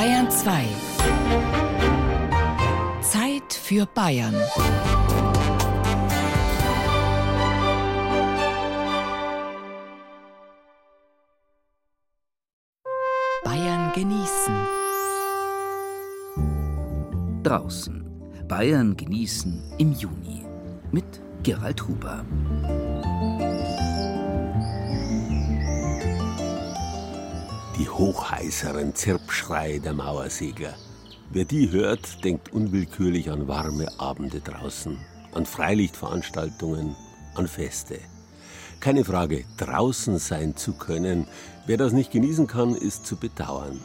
Bayern 2. Zeit für Bayern. Bayern genießen. Draußen. Bayern genießen im Juni. Mit Gerald Huber. Die hochheißeren Zirpschreie der Mauersegler. Wer die hört, denkt unwillkürlich an warme Abende draußen, an Freilichtveranstaltungen, an Feste. Keine Frage, draußen sein zu können. Wer das nicht genießen kann, ist zu bedauern.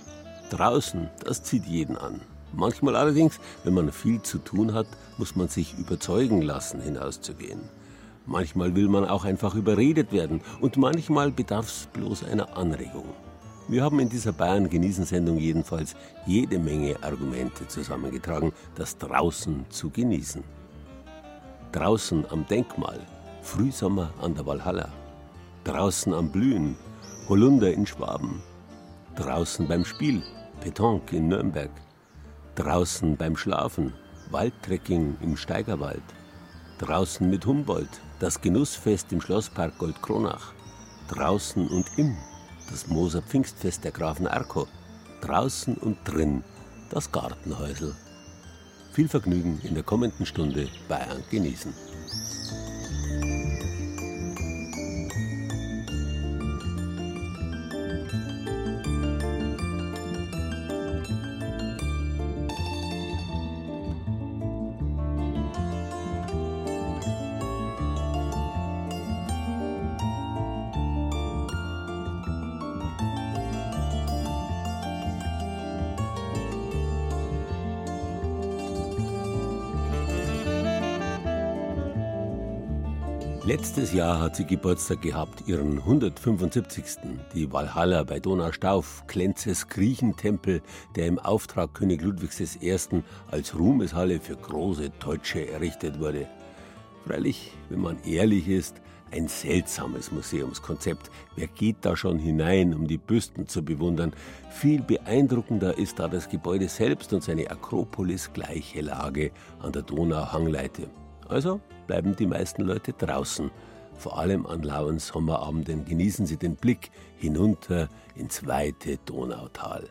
Draußen, das zieht jeden an. Manchmal allerdings, wenn man viel zu tun hat, muss man sich überzeugen lassen, hinauszugehen. Manchmal will man auch einfach überredet werden und manchmal bedarf es bloß einer Anregung. Wir haben in dieser Bayern genießen Sendung jedenfalls jede Menge Argumente zusammengetragen, das draußen zu genießen. Draußen am Denkmal, Frühsommer an der Walhalla. Draußen am Blühen, Holunder in Schwaben. Draußen beim Spiel, Petanque in Nürnberg. Draußen beim Schlafen, Waldtrekking im Steigerwald. Draußen mit Humboldt, das Genussfest im Schlosspark Goldkronach. Draußen und im das Moser Pfingstfest der Grafen Erko. Draußen und drin das Gartenhäusel. Viel Vergnügen in der kommenden Stunde Bayern genießen. Letztes Jahr hat sie Geburtstag gehabt, ihren 175. Die Walhalla bei Donaustauf, Klenzes Griechentempel, der im Auftrag König Ludwigs I. als Ruhmeshalle für große Deutsche errichtet wurde. Freilich, wenn man ehrlich ist, ein seltsames Museumskonzept. Wer geht da schon hinein, um die Büsten zu bewundern? Viel beeindruckender ist da das Gebäude selbst und seine Akropolis gleiche Lage an der Donauhangleite. Also bleiben die meisten Leute draußen. Vor allem an lauen Sommerabenden genießen sie den Blick hinunter ins weite Donautal.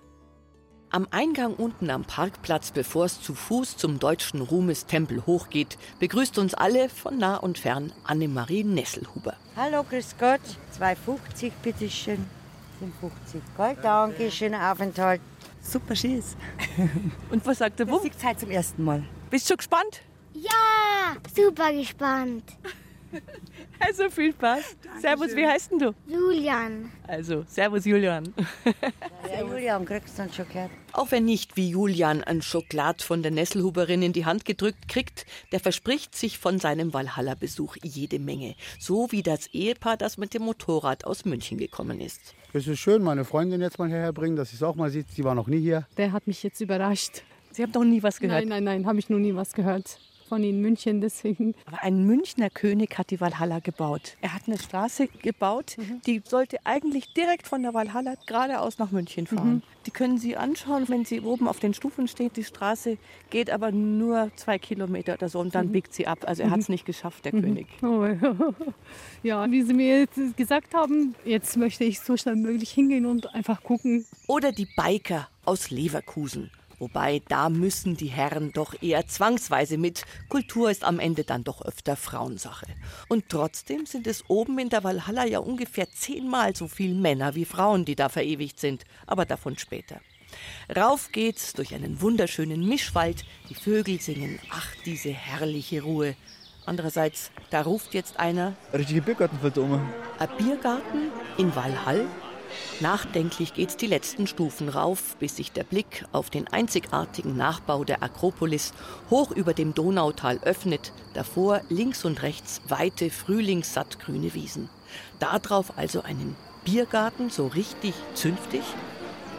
Am Eingang unten am Parkplatz, bevor es zu Fuß zum deutschen Ruhmestempel hochgeht, begrüßt uns alle von nah und fern Annemarie Nesselhuber. Hallo, grüß Gott. 2,50 bitteschön. 55 Gold, danke, schöner Aufenthalt. Super schieß. und was sagt der Bub? Ich halt zum ersten Mal. Bist du schon gespannt? Ja, super gespannt. Also viel Spaß. Dankeschön. Servus, wie heißt denn du? Julian. Also, Servus Julian. Ja, Julian, kriegst du dann schon gehört. Auch wer nicht wie Julian ein Schokolad von der Nesselhuberin in die Hand gedrückt kriegt, der verspricht sich von seinem Valhalla-Besuch jede Menge. So wie das Ehepaar, das mit dem Motorrad aus München gekommen ist. Es ist schön, meine Freundin jetzt mal hierher bringen, dass sie es auch mal sieht. Sie war noch nie hier. Der hat mich jetzt überrascht. Sie haben noch nie was gehört? Nein, nein, nein, habe ich noch nie was gehört von in München, deswegen. Aber ein Münchner König hat die Walhalla gebaut. Er hat eine Straße gebaut, mhm. die sollte eigentlich direkt von der Walhalla geradeaus nach München fahren. Mhm. Die können Sie anschauen, wenn Sie oben auf den Stufen steht. Die Straße geht aber nur zwei Kilometer oder so und dann mhm. biegt sie ab. Also er hat es mhm. nicht geschafft, der mhm. König. Oh, ja, wie Sie mir jetzt gesagt haben, jetzt möchte ich so schnell möglich hingehen und einfach gucken. Oder die Biker aus Leverkusen. Wobei, da müssen die Herren doch eher zwangsweise mit. Kultur ist am Ende dann doch öfter Frauensache. Und trotzdem sind es oben in der Walhalla ja ungefähr zehnmal so viele Männer wie Frauen, die da verewigt sind. Aber davon später. Rauf geht's durch einen wunderschönen Mischwald. Die Vögel singen, ach, diese herrliche Ruhe. Andererseits, da ruft jetzt einer. Richtige Biergarten fällt um. Ein Biergarten in Walhall? Nachdenklich geht's die letzten Stufen rauf, bis sich der Blick auf den einzigartigen Nachbau der Akropolis hoch über dem Donautal öffnet, davor links und rechts weite frühlingssattgrüne Wiesen. Darauf also einen Biergarten, so richtig zünftig.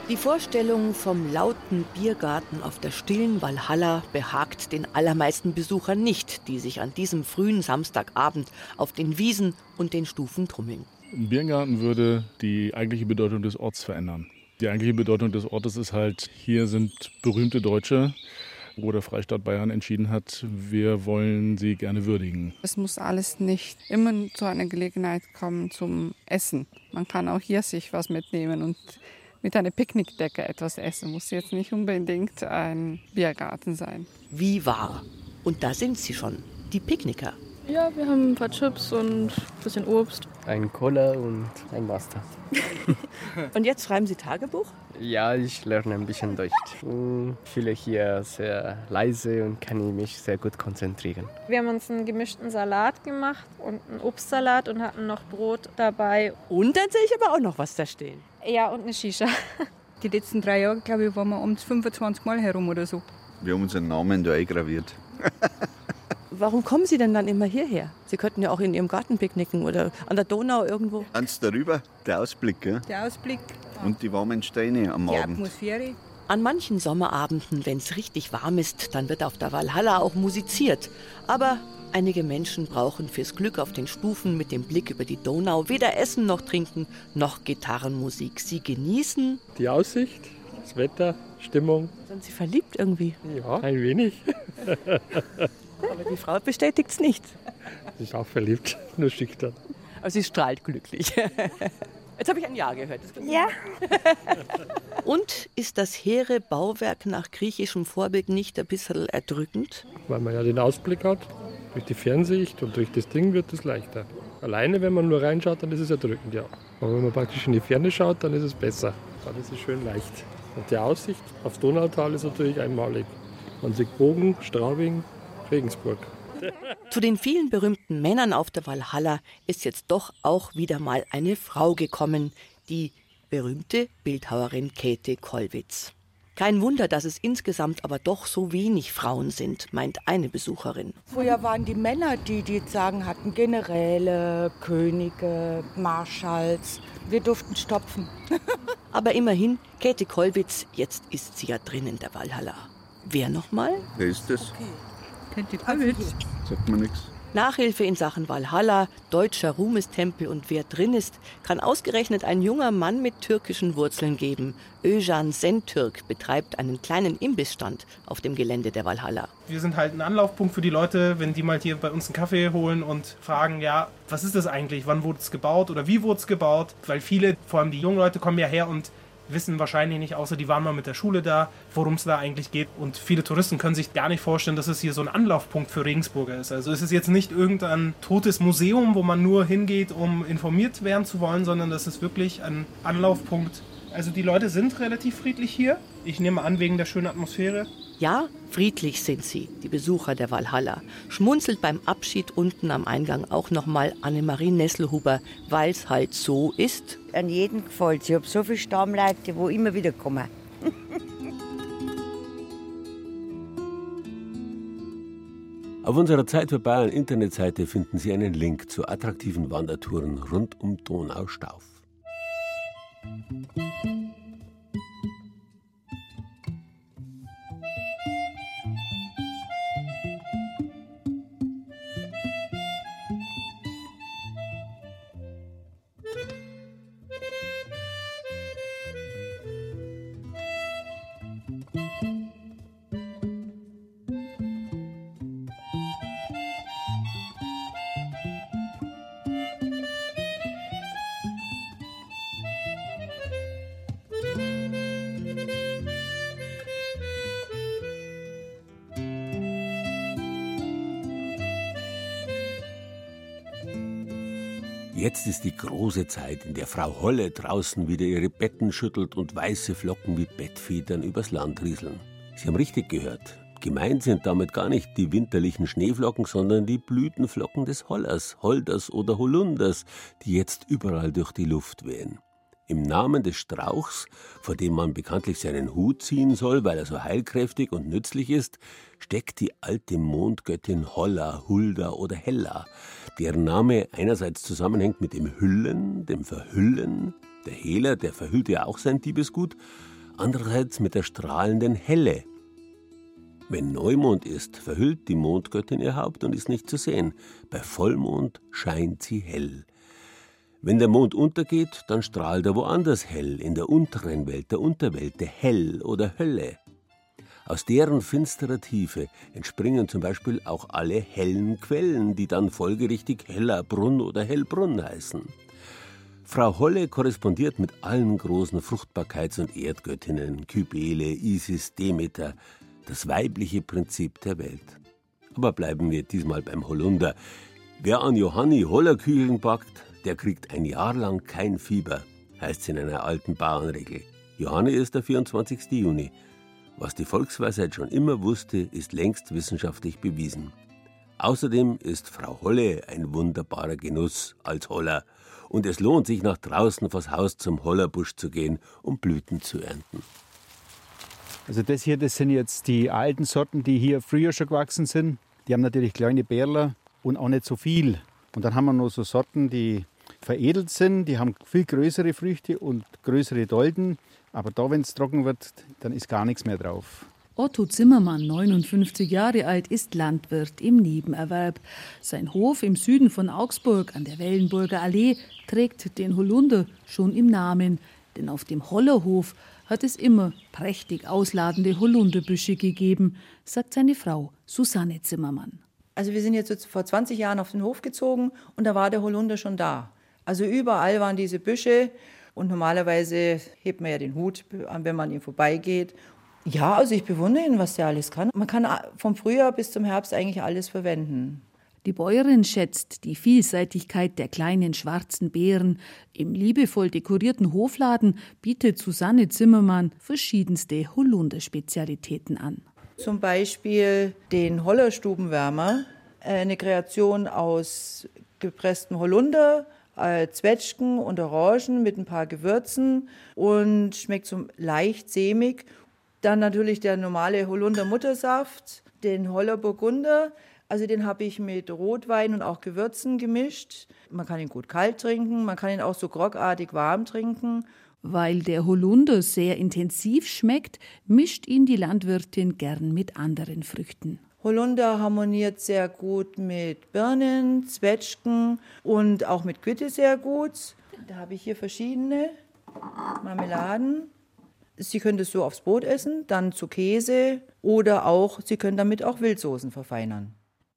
Die Vorstellung vom lauten Biergarten auf der stillen Walhalla behagt den allermeisten Besuchern nicht, die sich an diesem frühen Samstagabend auf den Wiesen und den Stufen tummeln. Ein Biergarten würde die eigentliche Bedeutung des Orts verändern. Die eigentliche Bedeutung des Ortes ist halt, hier sind berühmte Deutsche, wo der Freistaat Bayern entschieden hat, wir wollen sie gerne würdigen. Es muss alles nicht immer zu einer Gelegenheit kommen zum Essen. Man kann auch hier sich was mitnehmen und mit einer Picknickdecke etwas essen. Muss jetzt nicht unbedingt ein Biergarten sein. Wie wahr. Und da sind sie schon, die Picknicker. Ja, wir haben ein paar Chips und ein bisschen Obst. Ein Cola und ein Wasser. und jetzt schreiben Sie Tagebuch? Ja, ich lerne ein bisschen Deutsch. Ich fühle hier sehr leise und kann mich sehr gut konzentrieren. Wir haben uns einen gemischten Salat gemacht und einen Obstsalat und hatten noch Brot dabei. Und dann sehe ich aber auch noch was da stehen. Ja, und eine Shisha. Die letzten drei Jahre, glaube ich, waren wir um 25 Mal herum oder so. Wir haben unseren Namen da eingraviert. Warum kommen Sie denn dann immer hierher? Sie könnten ja auch in Ihrem Garten picknicken oder an der Donau irgendwo. Ans darüber, der Ausblick. Ja? Der Ausblick. Und die warmen Steine am die Abend. Die Atmosphäre. An manchen Sommerabenden, wenn es richtig warm ist, dann wird auf der Walhalla auch musiziert. Aber einige Menschen brauchen fürs Glück auf den Stufen mit dem Blick über die Donau weder Essen noch Trinken noch Gitarrenmusik. Sie genießen die Aussicht, das Wetter, Stimmung. Sind Sie verliebt irgendwie? Ja, ein wenig. Aber die Frau bestätigt es nicht. Sie ist auch verliebt, nur schüchtern. Aber sie strahlt glücklich. Jetzt habe ich ein Ja gehört. Ja. Und ist das hehre Bauwerk nach griechischem Vorbild nicht ein bisschen erdrückend? Weil man ja den Ausblick hat, durch die Fernsicht und durch das Ding wird es leichter. Alleine, wenn man nur reinschaut, dann ist es erdrückend, ja. Aber wenn man praktisch in die Ferne schaut, dann ist es besser. Dann ist es schön leicht. Und die Aussicht aufs Donautal ist natürlich einmalig. Man sieht Bogen, Straubing, Regensburg. Zu den vielen berühmten Männern auf der Walhalla ist jetzt doch auch wieder mal eine Frau gekommen, die berühmte Bildhauerin Käthe Kollwitz. Kein Wunder, dass es insgesamt aber doch so wenig Frauen sind, meint eine Besucherin. Früher waren die Männer die, die sagen hatten, Generäle, Könige, Marschalls. Wir durften stopfen. aber immerhin, Käthe Kollwitz, jetzt ist sie ja drin in der Walhalla. Wer nochmal? Wer ist das? Okay. Kennt ihr Kollwitz? Sagt mir nichts. Nachhilfe in Sachen Walhalla, deutscher Ruhmestempel und wer drin ist, kann ausgerechnet ein junger Mann mit türkischen Wurzeln geben. Öjan Sentürk betreibt einen kleinen Imbissstand auf dem Gelände der Walhalla. Wir sind halt ein Anlaufpunkt für die Leute, wenn die mal hier bei uns einen Kaffee holen und fragen, ja, was ist das eigentlich? Wann wurde es gebaut oder wie wurde es gebaut? Weil viele, vor allem die jungen Leute, kommen ja her und wissen wahrscheinlich nicht, außer die waren mal mit der Schule da, worum es da eigentlich geht. Und viele Touristen können sich gar nicht vorstellen, dass es hier so ein Anlaufpunkt für Regensburger ist. Also es ist jetzt nicht irgendein totes Museum, wo man nur hingeht, um informiert werden zu wollen, sondern das ist wirklich ein Anlaufpunkt. Also die Leute sind relativ friedlich hier. Ich nehme an, wegen der schönen Atmosphäre. Ja, friedlich sind sie, die Besucher der Walhalla. Schmunzelt beim Abschied unten am Eingang auch nochmal Annemarie Nesselhuber, weil es halt so ist. An jeden gefällt es. Ich habe so viele Stammleute, die immer wieder kommen. Auf unserer Zeit für Bayern Internetseite finden Sie einen Link zu attraktiven Wandertouren rund um Donaustauf. Große Zeit, in der Frau Holle draußen wieder ihre Betten schüttelt und weiße Flocken wie Bettfedern übers Land rieseln. Sie haben richtig gehört. Gemeint sind damit gar nicht die winterlichen Schneeflocken, sondern die Blütenflocken des Hollers, Holders oder Holunders, die jetzt überall durch die Luft wehen. Im Namen des Strauchs, vor dem man bekanntlich seinen Hut ziehen soll, weil er so heilkräftig und nützlich ist, steckt die alte Mondgöttin Holla, Hulda oder Hella, deren Name einerseits zusammenhängt mit dem Hüllen, dem Verhüllen, der Hehler, der verhüllt ja auch sein Diebesgut, andererseits mit der strahlenden Helle. Wenn Neumond ist, verhüllt die Mondgöttin ihr Haupt und ist nicht zu sehen. Bei Vollmond scheint sie hell. Wenn der Mond untergeht, dann strahlt er woanders hell, in der unteren Welt, der Unterwelt, der Hell oder Hölle. Aus deren finsterer Tiefe entspringen zum Beispiel auch alle hellen Quellen, die dann folgerichtig Hellerbrunn oder Hellbrunn heißen. Frau Holle korrespondiert mit allen großen Fruchtbarkeits- und Erdgöttinnen, Kybele, Isis, Demeter, das weibliche Prinzip der Welt. Aber bleiben wir diesmal beim Holunder. Wer an Johanni Hollerkügeln backt, der kriegt ein Jahr lang kein Fieber, heißt es in einer alten Bauernregel. Johanni ist der 24. Juni. Was die Volksweisheit schon immer wusste, ist längst wissenschaftlich bewiesen. Außerdem ist Frau Holle ein wunderbarer Genuss als Holler. Und es lohnt sich, nach draußen vors Haus zum Hollerbusch zu gehen, um Blüten zu ernten. Also das hier, das sind jetzt die alten Sorten, die hier früher schon gewachsen sind. Die haben natürlich kleine Bärler und auch nicht so viel. Und dann haben wir noch so Sorten, die veredelt sind, die haben viel größere Früchte und größere Dolden. Aber da, wenn es trocken wird, dann ist gar nichts mehr drauf. Otto Zimmermann, 59 Jahre alt, ist Landwirt im Nebenerwerb. Sein Hof im Süden von Augsburg an der Wellenburger Allee trägt den Holunder schon im Namen. Denn auf dem Hollerhof hat es immer prächtig ausladende Holunderbüsche gegeben, sagt seine Frau Susanne Zimmermann. Also wir sind jetzt vor 20 Jahren auf den Hof gezogen und da war der Holunder schon da. Also überall waren diese Büsche und normalerweise hebt man ja den Hut, wenn man ihm vorbeigeht. Ja, also ich bewundere ihn, was der alles kann. Man kann vom Frühjahr bis zum Herbst eigentlich alles verwenden. Die Bäuerin schätzt die Vielseitigkeit der kleinen schwarzen Beeren. Im liebevoll dekorierten Hofladen bietet Susanne Zimmermann verschiedenste Holunder-Spezialitäten an. Zum Beispiel den Hollerstubenwärmer, eine Kreation aus gepresstem Holunder, äh, Zwetschgen und Orangen mit ein paar Gewürzen und schmeckt so leicht sämig. Dann natürlich der normale Holunder Muttersaft, den Holler Burgunder. Also den habe ich mit Rotwein und auch Gewürzen gemischt. Man kann ihn gut kalt trinken, man kann ihn auch so groggartig warm trinken. Weil der Holunder sehr intensiv schmeckt, mischt ihn die Landwirtin gern mit anderen Früchten. Holunder harmoniert sehr gut mit Birnen, Zwetschgen und auch mit Quitte sehr gut. Da habe ich hier verschiedene Marmeladen. Sie können das so aufs Brot essen, dann zu Käse oder auch, Sie können damit auch Wildsoßen verfeinern.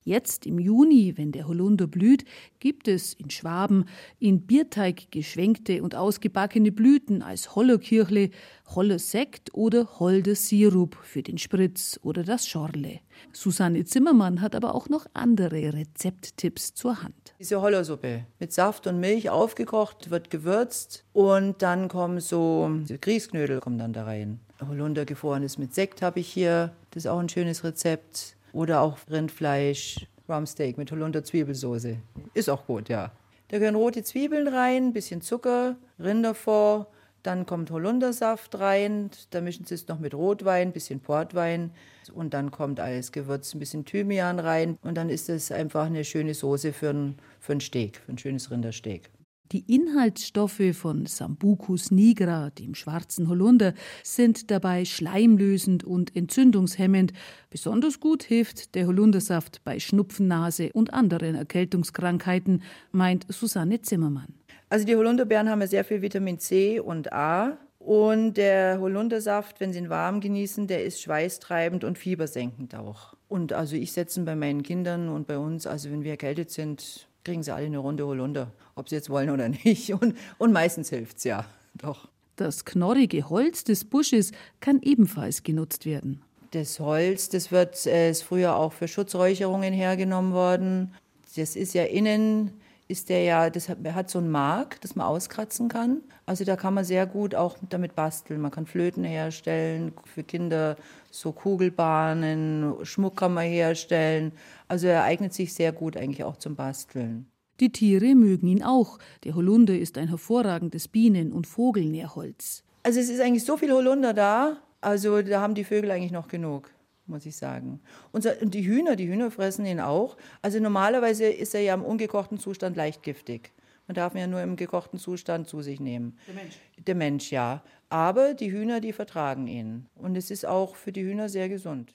Jetzt im Juni, wenn der Holunder blüht, gibt es in Schwaben in Bierteig geschwenkte und ausgebackene Blüten als Hollerkirchle, Hollersekt oder Holder-Sirup für den Spritz oder das Schorle. Susanne Zimmermann hat aber auch noch andere Rezepttipps zur Hand. Diese Hollersuppe mit Saft und Milch aufgekocht, wird gewürzt und dann kommen so Grießknödel kommen dann da rein. Holunder gefrorenes mit Sekt habe ich hier. Das ist auch ein schönes Rezept. Oder auch Rindfleisch, Rumsteak mit Holunder Zwiebelsoße. Ist auch gut, ja. Da gehören rote Zwiebeln rein, ein bisschen Zucker, Rinderfond, dann kommt Holundersaft rein, da mischen sie es noch mit Rotwein, ein bisschen Portwein und dann kommt alles Gewürz, ein bisschen Thymian rein und dann ist es einfach eine schöne Soße für ein, für ein Steak, für ein schönes Rindersteak. Die Inhaltsstoffe von Sambucus nigra, dem schwarzen Holunder, sind dabei schleimlösend und entzündungshemmend. Besonders gut hilft der Holundersaft bei Schnupfennase und anderen Erkältungskrankheiten, meint Susanne Zimmermann. Also die Holunderbeeren haben ja sehr viel Vitamin C und A. Und der Holundersaft, wenn Sie ihn warm genießen, der ist schweißtreibend und fiebersenkend auch. Und also ich setze ihn bei meinen Kindern und bei uns, also wenn wir erkältet sind, kriegen sie alle eine Runde Holunder, ob sie jetzt wollen oder nicht. Und, und meistens hilft es ja, doch. Das knorrige Holz des Busches kann ebenfalls genutzt werden. Das Holz, das wird äh, ist früher auch für Schutzräucherungen hergenommen worden. Das ist ja innen ist der ja, das hat, hat so ein Mark, das man auskratzen kann. Also da kann man sehr gut auch damit basteln. Man kann Flöten herstellen, für Kinder so Kugelbahnen, Schmuck kann man herstellen. Also er eignet sich sehr gut eigentlich auch zum Basteln. Die Tiere mögen ihn auch. Der Holunder ist ein hervorragendes Bienen- und Vogelnährholz. Also es ist eigentlich so viel Holunder da, also da haben die Vögel eigentlich noch genug muss ich sagen. Und die Hühner, die Hühner fressen ihn auch. Also normalerweise ist er ja im ungekochten Zustand leicht giftig. Man darf ihn ja nur im gekochten Zustand zu sich nehmen. Der Mensch. Der Mensch, ja. Aber die Hühner, die vertragen ihn. Und es ist auch für die Hühner sehr gesund.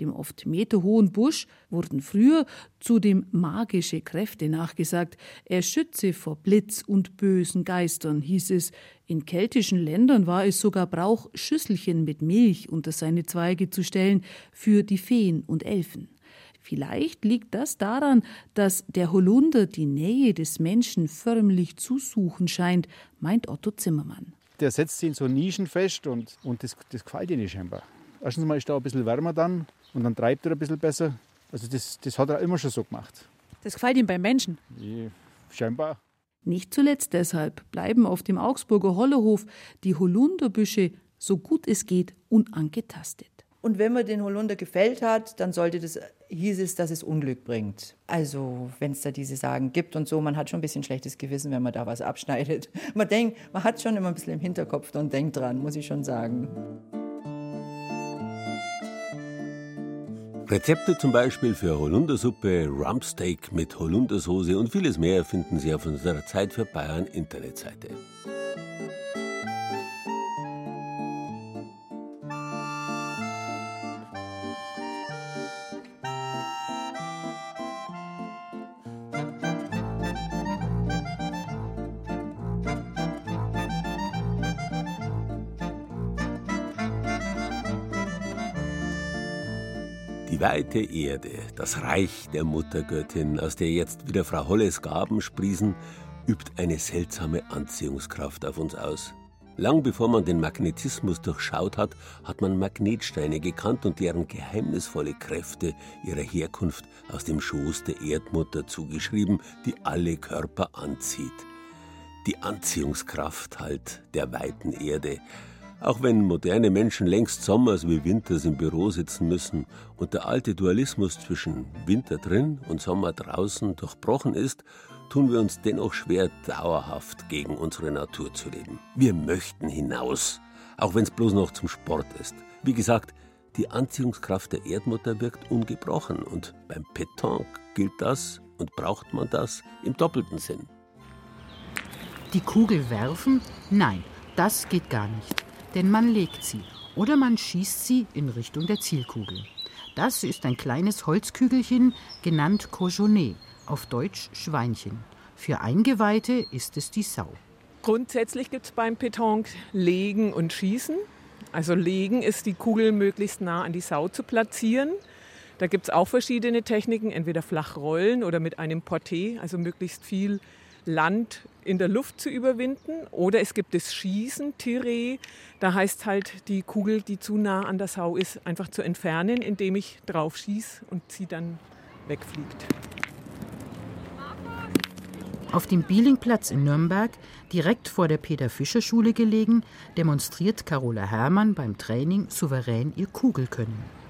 Dem oft meterhohen Busch, wurden früher zudem magische Kräfte nachgesagt. Er schütze vor Blitz und bösen Geistern, hieß es. In keltischen Ländern war es sogar Brauch, Schüsselchen mit Milch unter seine Zweige zu stellen für die Feen und Elfen. Vielleicht liegt das daran, dass der Holunder die Nähe des Menschen förmlich zu suchen scheint, meint Otto Zimmermann. Der setzt sich in so Nischen fest und, und das, das gefällt ihnen scheinbar. Erstens mal ist da ein bisschen wärmer dann und dann treibt er ein bisschen besser. Also das, das hat er immer schon so gemacht. Das gefällt ihm beim Menschen? Ja, scheinbar. Nicht zuletzt deshalb bleiben auf dem Augsburger Hollerhof die Holunderbüsche so gut es geht unangetastet. Und wenn man den Holunder gefällt hat, dann sollte das, hieß es, dass es Unglück bringt. Also wenn es da diese Sagen gibt und so, man hat schon ein bisschen schlechtes Gewissen, wenn man da was abschneidet. Man denkt, man hat schon immer ein bisschen im Hinterkopf und denkt dran, muss ich schon sagen. Rezepte zum Beispiel für Holundersuppe, Rumpsteak mit Holundersoße und vieles mehr finden Sie auf unserer Zeit für Bayern Internetseite. Die weite Erde, das Reich der Muttergöttin, aus der jetzt wieder Frau Holles Gaben sprießen, übt eine seltsame Anziehungskraft auf uns aus. Lang bevor man den Magnetismus durchschaut hat, hat man Magnetsteine gekannt und deren geheimnisvolle Kräfte ihrer Herkunft aus dem Schoß der Erdmutter zugeschrieben, die alle Körper anzieht. Die Anziehungskraft halt der weiten Erde, auch wenn moderne Menschen längst sommers wie winters im Büro sitzen müssen und der alte Dualismus zwischen Winter drin und Sommer draußen durchbrochen ist, tun wir uns dennoch schwer, dauerhaft gegen unsere Natur zu leben. Wir möchten hinaus, auch wenn es bloß noch zum Sport ist. Wie gesagt, die Anziehungskraft der Erdmutter wirkt ungebrochen und beim Petanque gilt das und braucht man das im doppelten Sinn. Die Kugel werfen? Nein, das geht gar nicht denn man legt sie oder man schießt sie in Richtung der Zielkugel. Das ist ein kleines Holzkügelchen, genannt Cojonet, auf Deutsch Schweinchen. Für Eingeweihte ist es die Sau. Grundsätzlich gibt es beim Petanque Legen und Schießen. Also Legen ist die Kugel möglichst nah an die Sau zu platzieren. Da gibt es auch verschiedene Techniken, entweder flach rollen oder mit einem Porté, also möglichst viel Land in der Luft zu überwinden. Oder es gibt das Schießen, Tiré. Da heißt halt, die Kugel, die zu nah an der Sau ist, einfach zu entfernen, indem ich drauf schieße und sie dann wegfliegt. Auf dem Bielingplatz in Nürnberg, direkt vor der Peter-Fischer-Schule gelegen, demonstriert Carola Herrmann beim Training souverän ihr Kugelkönnen.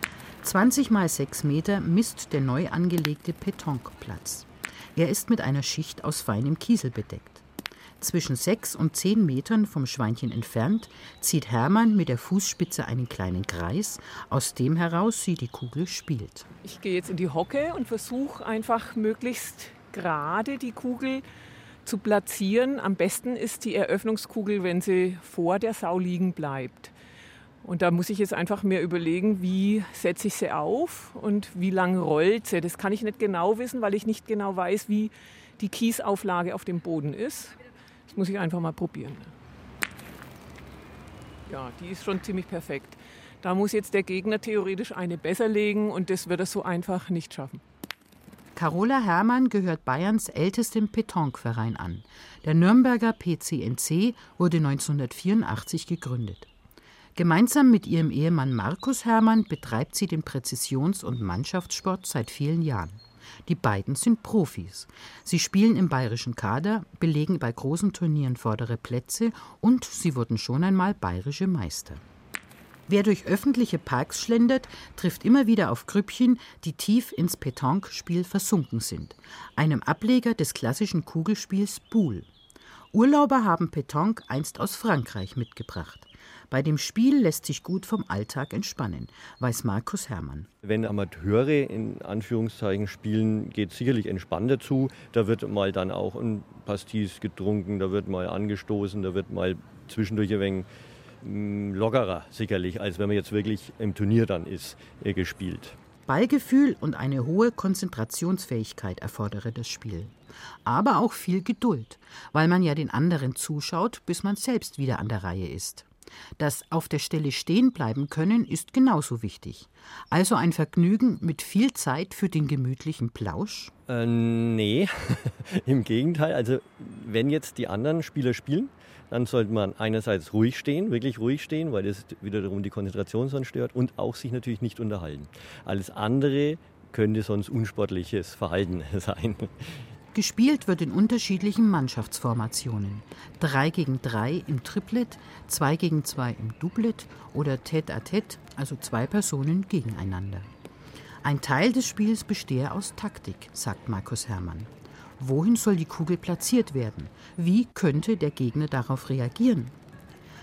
20 mal 6 Meter misst der neu angelegte Petanqueplatz. Er ist mit einer Schicht aus feinem Kiesel bedeckt. Zwischen sechs und zehn Metern vom Schweinchen entfernt zieht Hermann mit der Fußspitze einen kleinen Kreis, aus dem heraus sie die Kugel spielt. Ich gehe jetzt in die Hocke und versuche einfach möglichst gerade die Kugel zu platzieren. Am besten ist die Eröffnungskugel, wenn sie vor der Sau liegen bleibt. Und da muss ich jetzt einfach mir überlegen, wie setze ich sie auf und wie lang rollt sie. Das kann ich nicht genau wissen, weil ich nicht genau weiß, wie die Kiesauflage auf dem Boden ist. Das muss ich einfach mal probieren. Ja, die ist schon ziemlich perfekt. Da muss jetzt der Gegner theoretisch eine besser legen und das wird er so einfach nicht schaffen. Carola Herrmann gehört Bayerns ältestem Petanque-Verein an. Der Nürnberger PCNC wurde 1984 gegründet. Gemeinsam mit ihrem Ehemann Markus Herrmann betreibt sie den Präzisions- und Mannschaftssport seit vielen Jahren. Die beiden sind Profis. Sie spielen im bayerischen Kader, belegen bei großen Turnieren vordere Plätze und sie wurden schon einmal bayerische Meister. Wer durch öffentliche Parks schlendert, trifft immer wieder auf Grüppchen, die tief ins Petanque-Spiel versunken sind, einem Ableger des klassischen Kugelspiels Boule. Urlauber haben Petanque einst aus Frankreich mitgebracht. Bei dem Spiel lässt sich gut vom Alltag entspannen, weiß Markus Herrmann. Wenn Amateure in Anführungszeichen spielen, geht es sicherlich entspannter zu. Da wird mal dann auch ein Pastis getrunken, da wird mal angestoßen, da wird mal zwischendurch ein wenig mh, lockerer sicherlich, als wenn man jetzt wirklich im Turnier dann ist, äh, gespielt. Ballgefühl und eine hohe Konzentrationsfähigkeit erfordere das Spiel. Aber auch viel Geduld, weil man ja den anderen zuschaut, bis man selbst wieder an der Reihe ist. Das auf der Stelle stehen bleiben können ist genauso wichtig. Also ein Vergnügen mit viel Zeit für den gemütlichen Plausch? Äh, nee, im Gegenteil. Also wenn jetzt die anderen Spieler spielen, dann sollte man einerseits ruhig stehen, wirklich ruhig stehen, weil das wiederum die Konzentration sonst stört und auch sich natürlich nicht unterhalten. Alles andere könnte sonst unsportliches Verhalten sein. Gespielt wird in unterschiedlichen Mannschaftsformationen. 3 gegen 3 im Triplet, 2 gegen 2 im Doublet oder Tête à Tête, also zwei Personen gegeneinander. Ein Teil des Spiels bestehe aus Taktik, sagt Markus Herrmann. Wohin soll die Kugel platziert werden? Wie könnte der Gegner darauf reagieren?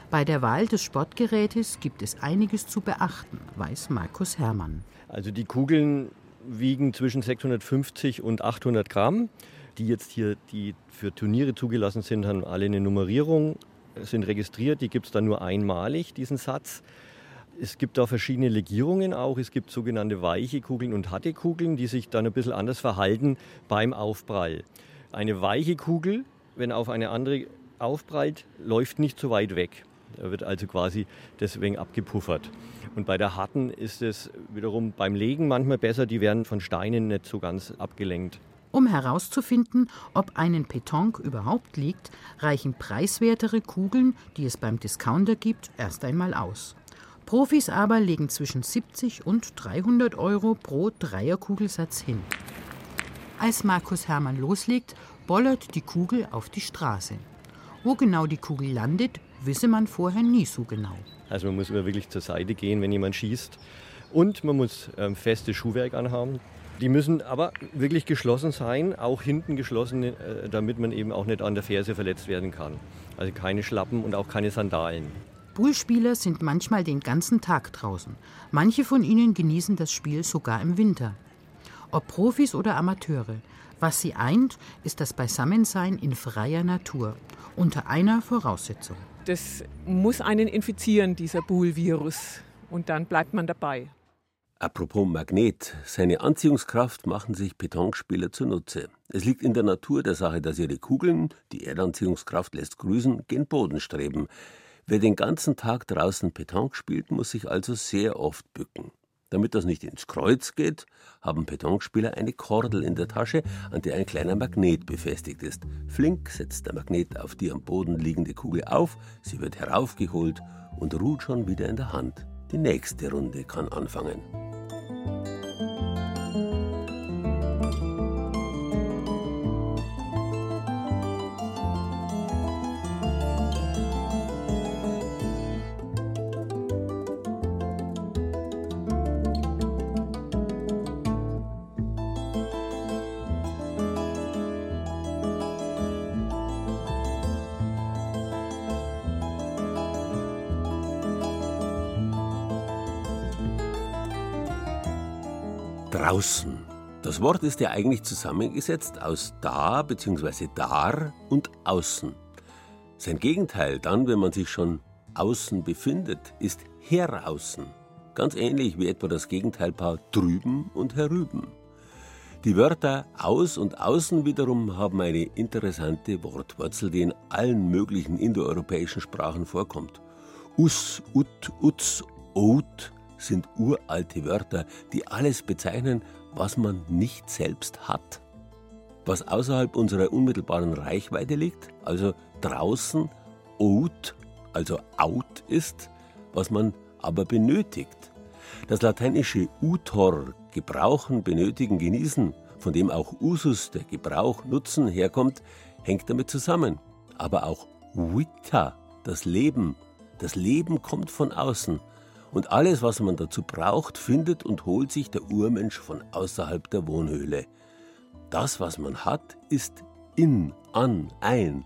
Bei der Wahl des Sportgerätes gibt es einiges zu beachten, weiß Markus Herrmann. Also die Kugeln wiegen zwischen 650 und 800 Gramm. Die jetzt hier, die für Turniere zugelassen sind, haben alle eine Nummerierung, sind registriert. Die gibt es dann nur einmalig, diesen Satz. Es gibt da verschiedene Legierungen auch. Es gibt sogenannte weiche Kugeln und harte Kugeln, die sich dann ein bisschen anders verhalten beim Aufprall. Eine weiche Kugel, wenn auf eine andere aufprallt, läuft nicht so weit weg. Er wird also quasi deswegen abgepuffert. Und bei der harten ist es wiederum beim Legen manchmal besser, die werden von Steinen nicht so ganz abgelenkt. Um herauszufinden, ob einen Petanque überhaupt liegt, reichen preiswertere Kugeln, die es beim Discounter gibt, erst einmal aus. Profis aber legen zwischen 70 und 300 Euro pro Dreierkugelsatz hin. Als Markus Hermann loslegt, bollert die Kugel auf die Straße. Wo genau die Kugel landet, wisse man vorher nie so genau. Also man muss immer wirklich zur Seite gehen, wenn jemand schießt. Und man muss ähm, festes Schuhwerk anhaben. Die müssen aber wirklich geschlossen sein, auch hinten geschlossen, äh, damit man eben auch nicht an der Ferse verletzt werden kann. Also keine Schlappen und auch keine Sandalen. Bullspieler sind manchmal den ganzen Tag draußen. Manche von ihnen genießen das Spiel sogar im Winter. Ob Profis oder Amateure, was sie eint, ist das Beisammensein in freier Natur. Unter einer Voraussetzung. Das muss einen infizieren, dieser Bull-Virus. Und dann bleibt man dabei. Apropos Magnet, seine Anziehungskraft machen sich Petanquespieler zunutze. Es liegt in der Natur der Sache, dass ihre Kugeln, die Erdanziehungskraft lässt grüßen, gen Boden streben. Wer den ganzen Tag draußen Petanque spielt, muss sich also sehr oft bücken. Damit das nicht ins Kreuz geht, haben Petanquespieler eine Kordel in der Tasche, an der ein kleiner Magnet befestigt ist. Flink setzt der Magnet auf die am Boden liegende Kugel auf, sie wird heraufgeholt und ruht schon wieder in der Hand. Die nächste Runde kann anfangen. Draußen. Das Wort ist ja eigentlich zusammengesetzt aus da bzw. dar und außen. Sein Gegenteil dann, wenn man sich schon außen befindet, ist heraußen. Ganz ähnlich wie etwa das Gegenteilpaar drüben und herüben. Die Wörter aus und außen wiederum haben eine interessante Wortwurzel, die in allen möglichen indoeuropäischen Sprachen vorkommt. Us, ut, uts, out sind uralte Wörter, die alles bezeichnen, was man nicht selbst hat. Was außerhalb unserer unmittelbaren Reichweite liegt, also draußen, out, also out ist, was man aber benötigt. Das lateinische utor, gebrauchen, benötigen, genießen, von dem auch usus, der Gebrauch, Nutzen herkommt, hängt damit zusammen. Aber auch vita, das Leben. Das Leben kommt von außen. Und alles, was man dazu braucht, findet und holt sich der Urmensch von außerhalb der Wohnhöhle. Das, was man hat, ist in, an, ein.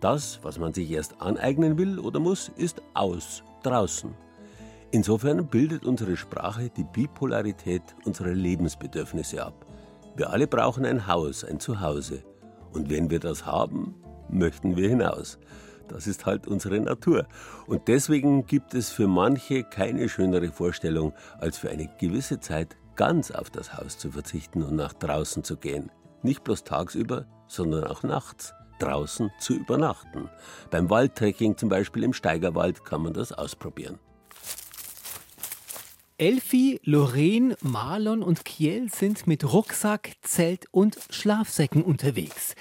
Das, was man sich erst aneignen will oder muss, ist aus, draußen. Insofern bildet unsere Sprache die Bipolarität unserer Lebensbedürfnisse ab. Wir alle brauchen ein Haus, ein Zuhause. Und wenn wir das haben, möchten wir hinaus. Das ist halt unsere Natur. Und deswegen gibt es für manche keine schönere Vorstellung, als für eine gewisse Zeit ganz auf das Haus zu verzichten und nach draußen zu gehen. Nicht bloß tagsüber, sondern auch nachts draußen zu übernachten. Beim Waldtrekking zum Beispiel im Steigerwald kann man das ausprobieren. Elfi, Lorraine, Marlon und Kiel sind mit Rucksack, Zelt und Schlafsäcken unterwegs.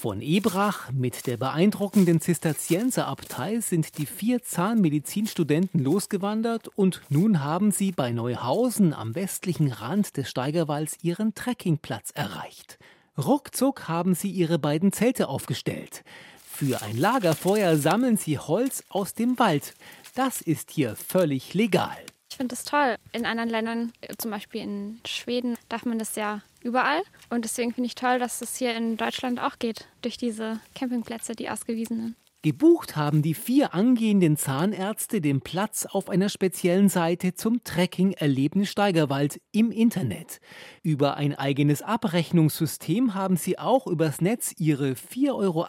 Von Ebrach mit der beeindruckenden Zisterzienserabtei sind die vier Zahnmedizinstudenten losgewandert und nun haben sie bei Neuhausen am westlichen Rand des Steigerwalds ihren Trekkingplatz erreicht. Ruckzuck haben sie ihre beiden Zelte aufgestellt. Für ein Lagerfeuer sammeln sie Holz aus dem Wald. Das ist hier völlig legal. Ich finde das toll. In anderen Ländern, zum Beispiel in Schweden, darf man das ja überall. Und deswegen finde ich toll, dass es hier in Deutschland auch geht, durch diese Campingplätze, die ausgewiesenen. Gebucht haben die vier angehenden Zahnärzte den Platz auf einer speziellen Seite zum Trekking-Erlebnis Steigerwald im Internet. Über ein eigenes Abrechnungssystem haben sie auch übers Netz ihre 4,80 Euro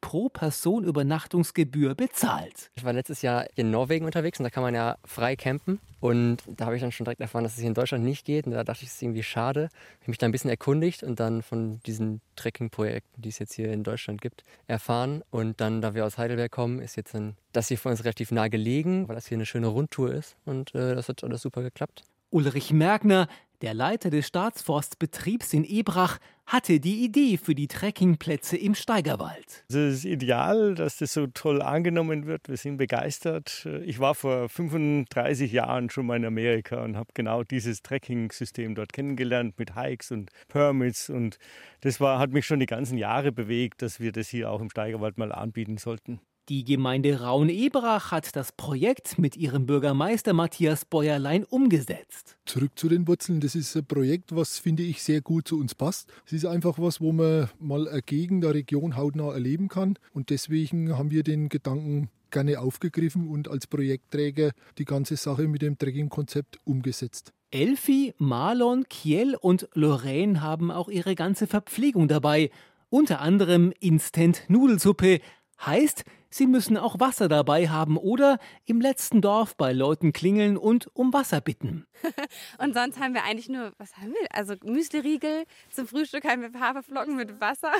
pro Person Übernachtungsgebühr bezahlt. Ich war letztes Jahr in Norwegen unterwegs und da kann man ja frei campen. Und da habe ich dann schon direkt erfahren, dass es hier in Deutschland nicht geht. Und da dachte ich, es ist irgendwie schade. Ich habe mich da ein bisschen erkundigt und dann von diesen Trekking-Projekten, die es jetzt hier in Deutschland gibt, erfahren. Und dann, da wir aus Heidelberg kommen, ist jetzt dann das hier von uns relativ nah gelegen, weil das hier eine schöne Rundtour ist. Und äh, das hat alles super geklappt. Ulrich Merkner, der Leiter des Staatsforstbetriebs in Ebrach, hatte die Idee für die Trekkingplätze im Steigerwald. Es ist ideal, dass das so toll angenommen wird. Wir sind begeistert. Ich war vor 35 Jahren schon mal in Amerika und habe genau dieses Trekking-System dort kennengelernt mit Hikes und Permits. Und das war, hat mich schon die ganzen Jahre bewegt, dass wir das hier auch im Steigerwald mal anbieten sollten. Die Gemeinde Raun-Ebrach hat das Projekt mit ihrem Bürgermeister Matthias Bäuerlein umgesetzt. Zurück zu den Wurzeln, das ist ein Projekt, was finde ich sehr gut zu uns passt. Es ist einfach was, wo man mal eine Gegend, eine Region hautnah erleben kann und deswegen haben wir den Gedanken gerne aufgegriffen und als Projektträger die ganze Sache mit dem Trekking-Konzept umgesetzt. Elfi, Marlon, Kiel und Lorraine haben auch ihre ganze Verpflegung dabei. Unter anderem Instant-Nudelsuppe. Heißt, Sie müssen auch Wasser dabei haben oder im letzten Dorf bei Leuten klingeln und um Wasser bitten. und sonst haben wir eigentlich nur, was haben wir? Also Müsliriegel, zum Frühstück haben wir Haferflocken mit Wasser.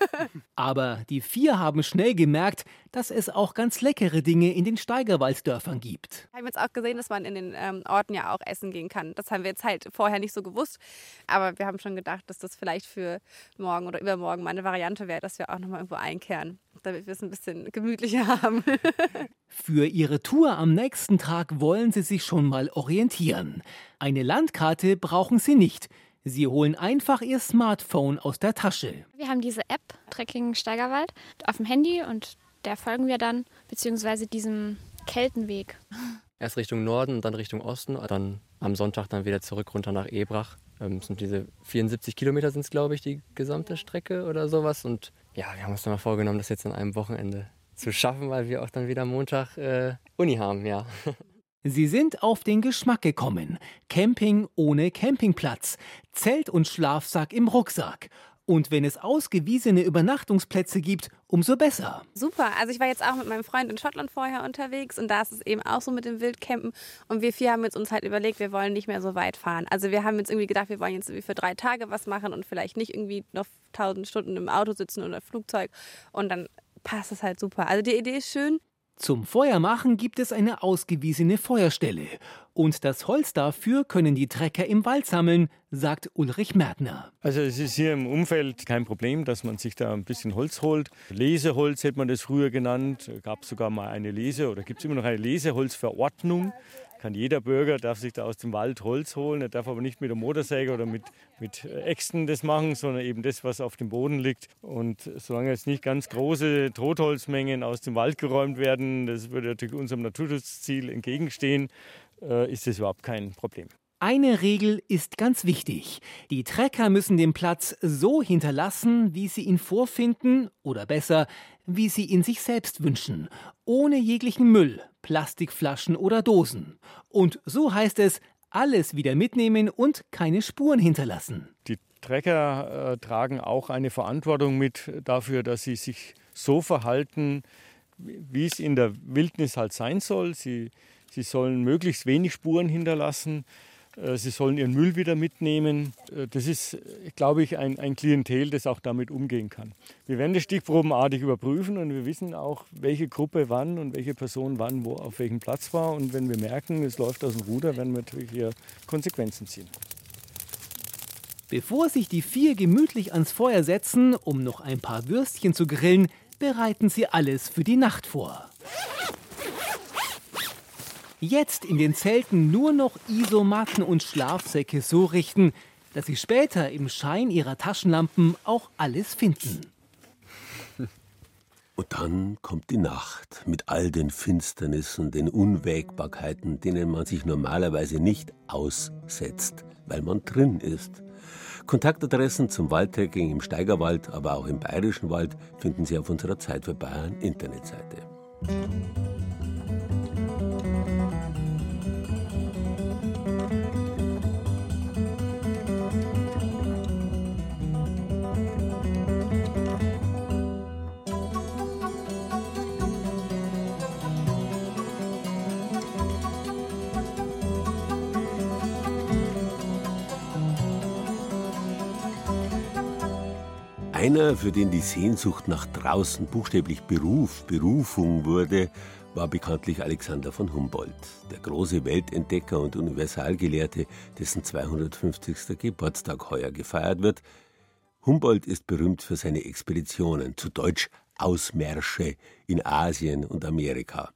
Aber die vier haben schnell gemerkt, dass es auch ganz leckere Dinge in den Steigerwalddörfern gibt. Wir haben jetzt auch gesehen, dass man in den ähm, Orten ja auch essen gehen kann. Das haben wir jetzt halt vorher nicht so gewusst. Aber wir haben schon gedacht, dass das vielleicht für morgen oder übermorgen mal eine Variante wäre, dass wir auch nochmal irgendwo einkehren, damit wir es ein bisschen gemütlicher haben. Für ihre Tour am nächsten Tag wollen sie sich schon mal orientieren. Eine Landkarte brauchen sie nicht. Sie holen einfach ihr Smartphone aus der Tasche. Wir haben diese App Trekking Steigerwald auf dem Handy und der folgen wir dann, beziehungsweise diesem Keltenweg. Erst Richtung Norden, dann Richtung Osten, dann am Sonntag dann wieder zurück runter nach Ebrach. Ähm, sind diese 74 Kilometer sind es, glaube ich, die gesamte Strecke oder sowas. Und ja, wir haben uns dann mal vorgenommen, das jetzt an einem Wochenende zu schaffen, weil wir auch dann wieder Montag äh, Uni haben, ja. Sie sind auf den Geschmack gekommen. Camping ohne Campingplatz, Zelt und Schlafsack im Rucksack. Und wenn es ausgewiesene Übernachtungsplätze gibt, umso besser. Super. Also ich war jetzt auch mit meinem Freund in Schottland vorher unterwegs und da ist es eben auch so mit dem Wildcampen. Und wir vier haben jetzt uns halt überlegt, wir wollen nicht mehr so weit fahren. Also wir haben jetzt irgendwie gedacht, wir wollen jetzt irgendwie für drei Tage was machen und vielleicht nicht irgendwie noch tausend Stunden im Auto sitzen oder Flugzeug. Und dann passt es halt super. Also die Idee ist schön. Zum Feuermachen gibt es eine ausgewiesene Feuerstelle. Und das Holz dafür können die Trecker im Wald sammeln, sagt Ulrich Mertner. Also es ist hier im Umfeld kein Problem, dass man sich da ein bisschen Holz holt. Leseholz hätte man das früher genannt. Gab sogar mal eine Lese oder gibt es immer noch eine Leseholzverordnung kann jeder Bürger, darf sich da aus dem Wald Holz holen. Er darf aber nicht mit der Motorsäge oder mit, mit Äxten das machen, sondern eben das, was auf dem Boden liegt. Und solange jetzt nicht ganz große Totholzmengen aus dem Wald geräumt werden, das würde natürlich unserem Naturschutzziel entgegenstehen, äh, ist das überhaupt kein Problem. Eine Regel ist ganz wichtig. Die Trecker müssen den Platz so hinterlassen, wie sie ihn vorfinden, oder besser, wie sie ihn sich selbst wünschen, ohne jeglichen Müll, Plastikflaschen oder Dosen. Und so heißt es, alles wieder mitnehmen und keine Spuren hinterlassen. Die Trecker äh, tragen auch eine Verantwortung mit dafür, dass sie sich so verhalten, wie es in der Wildnis halt sein soll. Sie, sie sollen möglichst wenig Spuren hinterlassen. Äh, sie sollen ihren Müll wieder mitnehmen. Äh, das ist, glaube ich, ein, ein Klientel, das auch damit umgehen kann. Wir werden das stichprobenartig überprüfen und wir wissen auch, welche Gruppe wann und welche Person wann wo auf welchem Platz war. Und wenn wir merken, es läuft aus dem Ruder, werden wir natürlich hier Konsequenzen ziehen. Bevor sich die vier gemütlich ans Feuer setzen, um noch ein paar Würstchen zu grillen, bereiten sie alles für die Nacht vor. Jetzt in den Zelten nur noch Isomatten und Schlafsäcke so richten, dass sie später im Schein ihrer Taschenlampen auch alles finden. Und dann kommt die Nacht mit all den Finsternissen, den Unwägbarkeiten, denen man sich normalerweise nicht aussetzt, weil man drin ist. Kontaktadressen zum Waldtrekking im Steigerwald, aber auch im Bayerischen Wald finden Sie auf unserer Zeit für Bayern Internetseite. Einer, für den die Sehnsucht nach draußen buchstäblich Beruf, Berufung wurde, war bekanntlich Alexander von Humboldt, der große Weltentdecker und Universalgelehrte, dessen 250. Geburtstag heuer gefeiert wird. Humboldt ist berühmt für seine Expeditionen, zu Deutsch Ausmärsche in Asien und Amerika.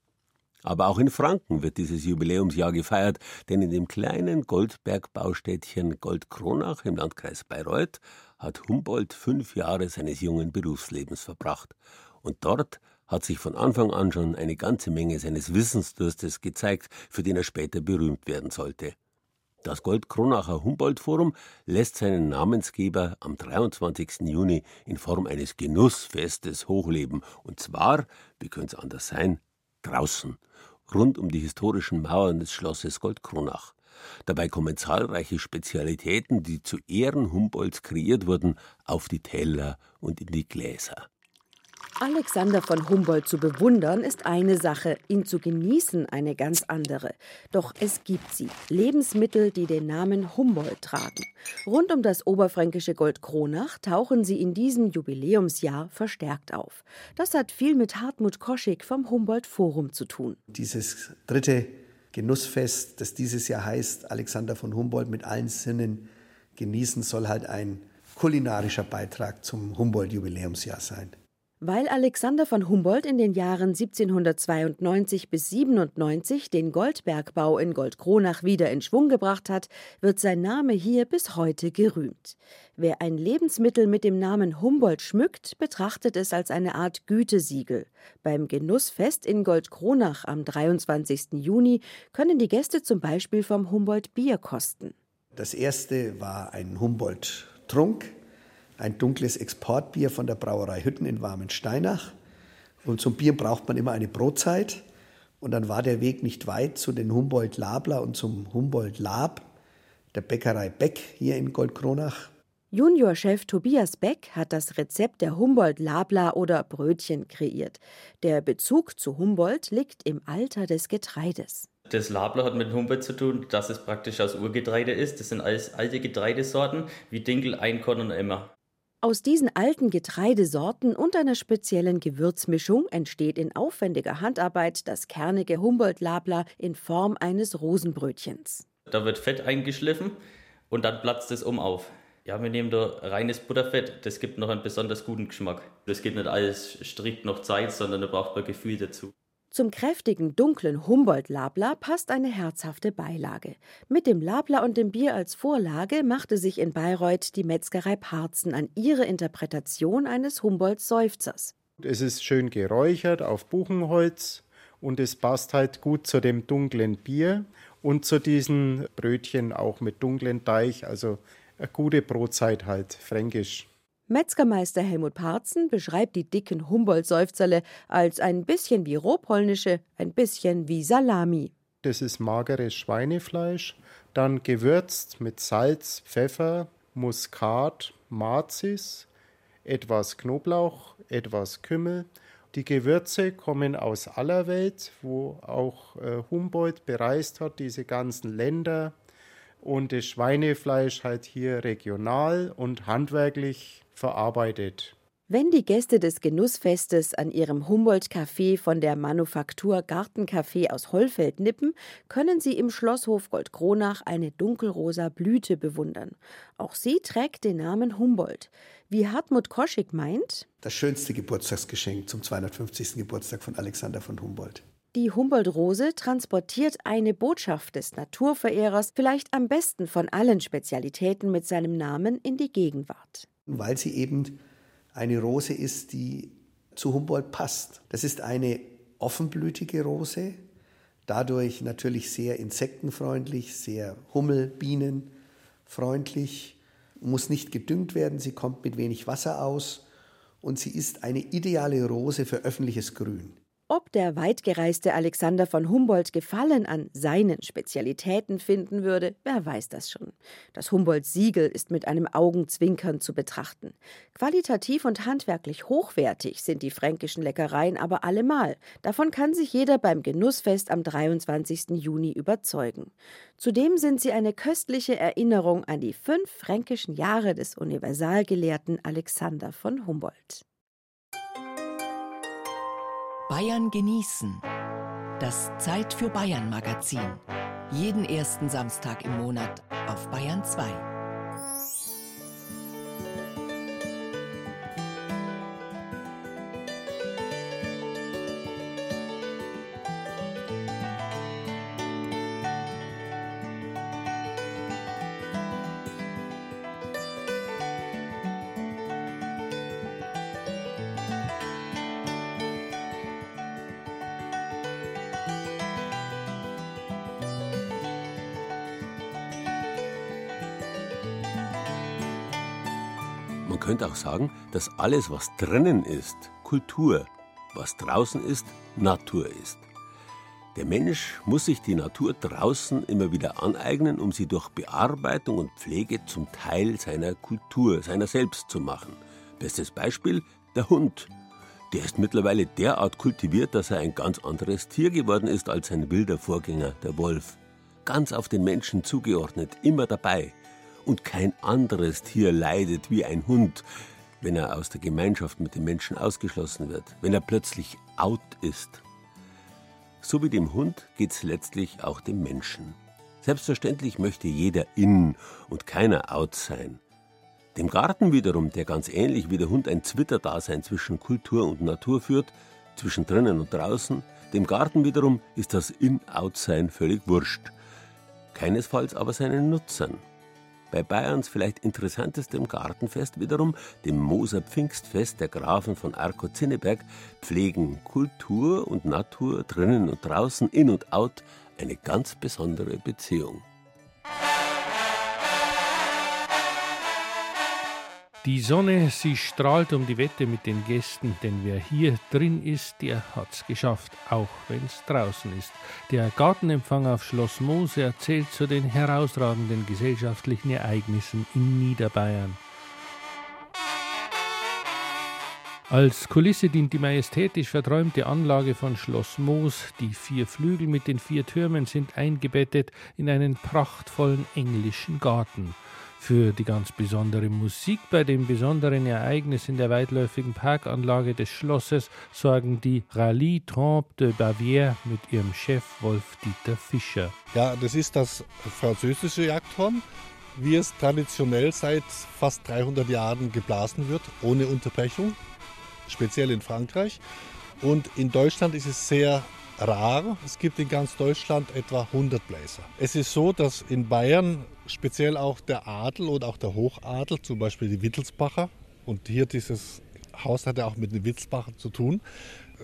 Aber auch in Franken wird dieses Jubiläumsjahr gefeiert, denn in dem kleinen Goldbergbaustädtchen Goldkronach im Landkreis Bayreuth hat Humboldt fünf Jahre seines jungen Berufslebens verbracht. Und dort hat sich von Anfang an schon eine ganze Menge seines Wissensdurstes gezeigt, für den er später berühmt werden sollte. Das Goldkronacher Humboldt-Forum lässt seinen Namensgeber am 23. Juni in Form eines Genussfestes hochleben. Und zwar, wie könnte es anders sein, draußen, rund um die historischen Mauern des Schlosses Goldkronach. Dabei kommen zahlreiche Spezialitäten, die zu Ehren Humboldts kreiert wurden, auf die Teller und in die Gläser. Alexander von Humboldt zu bewundern ist eine Sache, ihn zu genießen eine ganz andere. Doch es gibt sie, Lebensmittel, die den Namen Humboldt tragen. Rund um das oberfränkische Gold Kronach tauchen sie in diesem Jubiläumsjahr verstärkt auf. Das hat viel mit Hartmut Koschig vom Humboldt Forum zu tun. Dieses dritte Genussfest, das dieses Jahr heißt, Alexander von Humboldt mit allen Sinnen genießen, soll halt ein kulinarischer Beitrag zum Humboldt-Jubiläumsjahr sein. Weil Alexander von Humboldt in den Jahren 1792 bis 97 den Goldbergbau in Goldkronach wieder in Schwung gebracht hat, wird sein Name hier bis heute gerühmt. Wer ein Lebensmittel mit dem Namen Humboldt schmückt, betrachtet es als eine Art Gütesiegel. Beim Genussfest in Goldkronach am 23. Juni können die Gäste zum Beispiel vom Humboldt Bier kosten. Das erste war ein Humboldt Trunk ein dunkles Exportbier von der Brauerei Hütten in Warmensteinach. Und zum Bier braucht man immer eine Brotzeit. Und dann war der Weg nicht weit zu den Humboldt Labler und zum Humboldt Lab, der Bäckerei Beck hier in Goldkronach. Juniorchef Tobias Beck hat das Rezept der Humboldt Labler oder Brötchen kreiert. Der Bezug zu Humboldt liegt im Alter des Getreides. Das Labler hat mit Humboldt zu tun, dass es praktisch aus Urgetreide ist. Das sind alles alte Getreidesorten wie Dinkel, Einkorn und Emmer. Aus diesen alten Getreidesorten und einer speziellen Gewürzmischung entsteht in aufwendiger Handarbeit das kernige Humboldt-Labler in Form eines Rosenbrötchens. Da wird Fett eingeschliffen und dann platzt es um auf. Ja, wir nehmen da reines Butterfett, das gibt noch einen besonders guten Geschmack. Das geht nicht alles strikt noch Zeit, sondern da braucht man Gefühl dazu. Zum kräftigen, dunklen Humboldt-Labler passt eine herzhafte Beilage. Mit dem Labler und dem Bier als Vorlage machte sich in Bayreuth die Metzgerei Parzen an ihre Interpretation eines Humboldt-Seufzers. Es ist schön geräuchert auf Buchenholz und es passt halt gut zu dem dunklen Bier und zu diesen Brötchen auch mit dunklen Teig, also eine gute Brotzeit halt, fränkisch. Metzgermeister Helmut Parzen beschreibt die dicken Humboldt-Seufzerle als ein bisschen wie rohpolnische, ein bisschen wie Salami. Das ist mageres Schweinefleisch, dann gewürzt mit Salz, Pfeffer, Muskat, Mazis, etwas Knoblauch, etwas Kümmel Die Gewürze kommen aus aller Welt, wo auch äh, Humboldt bereist hat, diese ganzen Länder. Und das Schweinefleisch halt hier regional und handwerklich verarbeitet. Wenn die Gäste des Genussfestes an ihrem Humboldt-Café von der Manufaktur Gartencafé aus Hollfeld nippen, können sie im Schlosshof Goldkronach eine dunkelrosa Blüte bewundern. Auch sie trägt den Namen Humboldt. Wie Hartmut Koschig meint, Das schönste Geburtstagsgeschenk zum 250. Geburtstag von Alexander von Humboldt. die Humboldt-Rose transportiert eine Botschaft des Naturverehrers vielleicht am besten von allen Spezialitäten mit seinem Namen in die Gegenwart. Weil sie eben eine Rose ist, die zu Humboldt passt. Das ist eine offenblütige Rose, dadurch natürlich sehr insektenfreundlich, sehr Hummel-, Bienenfreundlich, muss nicht gedüngt werden, sie kommt mit wenig Wasser aus und sie ist eine ideale Rose für öffentliches Grün. Ob der weitgereiste Alexander von Humboldt Gefallen an seinen Spezialitäten finden würde, wer weiß das schon. Das Humboldt-Siegel ist mit einem Augenzwinkern zu betrachten. Qualitativ und handwerklich hochwertig sind die fränkischen Leckereien aber allemal. Davon kann sich jeder beim Genussfest am 23. Juni überzeugen. Zudem sind sie eine köstliche Erinnerung an die fünf fränkischen Jahre des Universalgelehrten Alexander von Humboldt. Bayern genießen. Das Zeit für Bayern Magazin. Jeden ersten Samstag im Monat auf Bayern 2. könnte auch sagen, dass alles, was drinnen ist, Kultur, was draußen ist, Natur ist. Der Mensch muss sich die Natur draußen immer wieder aneignen, um sie durch Bearbeitung und Pflege zum Teil seiner Kultur, seiner selbst zu machen. Bestes Beispiel der Hund. Der ist mittlerweile derart kultiviert, dass er ein ganz anderes Tier geworden ist als sein wilder Vorgänger, der Wolf. Ganz auf den Menschen zugeordnet, immer dabei. Und kein anderes Tier leidet wie ein Hund, wenn er aus der Gemeinschaft mit den Menschen ausgeschlossen wird, wenn er plötzlich out ist. So wie dem Hund geht's letztlich auch dem Menschen. Selbstverständlich möchte jeder in und keiner out sein. Dem Garten wiederum, der ganz ähnlich wie der Hund ein Zwitterdasein zwischen Kultur und Natur führt, zwischen drinnen und draußen, dem Garten wiederum ist das In-Out-Sein völlig wurscht. Keinesfalls aber seinen Nutzern. Bei Bayerns vielleicht interessantestem Gartenfest wiederum, dem Moser Pfingstfest der Grafen von Arco-Zinneberg, pflegen Kultur und Natur drinnen und draußen, in und out eine ganz besondere Beziehung. Die Sonne, sie strahlt um die Wette mit den Gästen, denn wer hier drin ist, der hat's geschafft, auch wenn's draußen ist. Der Gartenempfang auf Schloss Moos erzählt zu den herausragenden gesellschaftlichen Ereignissen in Niederbayern. Als Kulisse dient die majestätisch verträumte Anlage von Schloss Moos. Die vier Flügel mit den vier Türmen sind eingebettet in einen prachtvollen englischen Garten. Für die ganz besondere Musik bei dem besonderen Ereignis in der weitläufigen Parkanlage des Schlosses sorgen die Rallye Trompe de Bavière mit ihrem Chef Wolf-Dieter Fischer. Ja, das ist das französische Jagdhorn, wie es traditionell seit fast 300 Jahren geblasen wird, ohne Unterbrechung, speziell in Frankreich. Und in Deutschland ist es sehr rar. Es gibt in ganz Deutschland etwa 100 Bläser. Es ist so, dass in Bayern speziell auch der Adel und auch der Hochadel, zum Beispiel die Wittelsbacher, und hier dieses Haus hat ja auch mit den Wittelsbachern zu tun,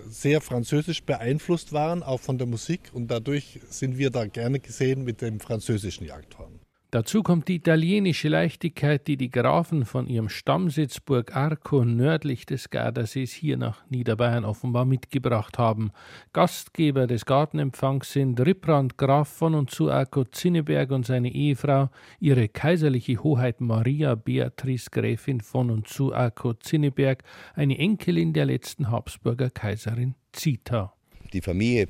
sehr französisch beeinflusst waren, auch von der Musik. Und dadurch sind wir da gerne gesehen mit dem französischen Jagdhorn. Dazu kommt die italienische Leichtigkeit, die die Grafen von ihrem Stammsitz Burg Arco nördlich des Gardasees hier nach Niederbayern offenbar mitgebracht haben. Gastgeber des Gartenempfangs sind Ripprand Graf von und zu Arco Zinneberg und seine Ehefrau, ihre kaiserliche Hoheit Maria Beatrice Gräfin von und zu Arco Zinneberg, eine Enkelin der letzten Habsburger Kaiserin Zita. Die Familie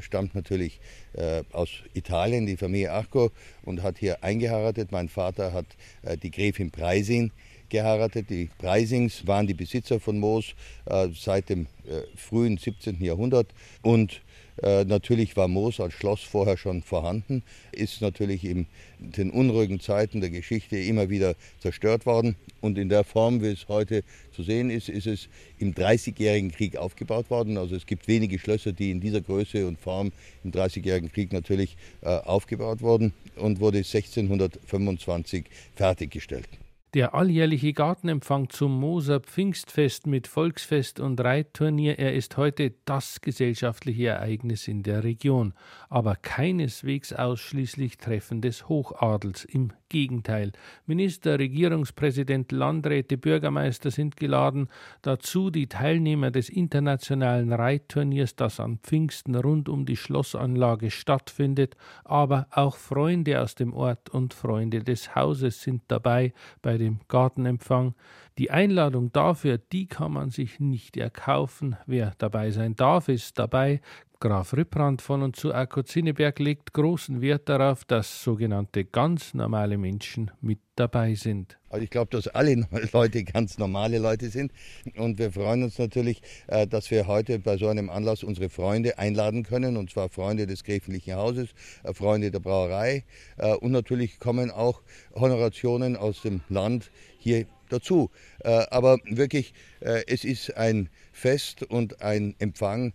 stammt natürlich äh, aus Italien, die Familie Arco, und hat hier eingeheiratet. Mein Vater hat äh, die Gräfin Preising geheiratet. Die Preisings waren die Besitzer von Moos äh, seit dem äh, frühen 17. Jahrhundert und äh, natürlich war Moos als Schloss vorher schon vorhanden, ist natürlich in den unruhigen Zeiten der Geschichte immer wieder zerstört worden. Und in der Form, wie es heute zu sehen ist, ist es im Dreißigjährigen Krieg aufgebaut worden. Also es gibt wenige Schlösser, die in dieser Größe und Form im Dreißigjährigen Krieg natürlich äh, aufgebaut wurden und wurde 1625 fertiggestellt. Der alljährliche Gartenempfang zum Moser Pfingstfest mit Volksfest und Reitturnier, er ist heute das gesellschaftliche Ereignis in der Region, aber keineswegs ausschließlich Treffen des Hochadels. Im Gegenteil. Minister, Regierungspräsident, Landräte, Bürgermeister sind geladen, dazu die Teilnehmer des internationalen Reitturniers, das an Pfingsten rund um die Schlossanlage stattfindet, aber auch Freunde aus dem Ort und Freunde des Hauses sind dabei bei dem Gartenempfang. Die Einladung dafür, die kann man sich nicht erkaufen. Wer dabei sein darf, ist dabei. Graf Ripprand von und zu Akko Zinneberg legt großen Wert darauf, dass sogenannte ganz normale Menschen mit dabei sind. Also ich glaube, dass alle Leute ganz normale Leute sind. Und wir freuen uns natürlich, äh, dass wir heute bei so einem Anlass unsere Freunde einladen können. Und zwar Freunde des gräflichen Hauses, äh, Freunde der Brauerei. Äh, und natürlich kommen auch Honorationen aus dem Land hier dazu. Aber wirklich, es ist ein Fest und ein Empfang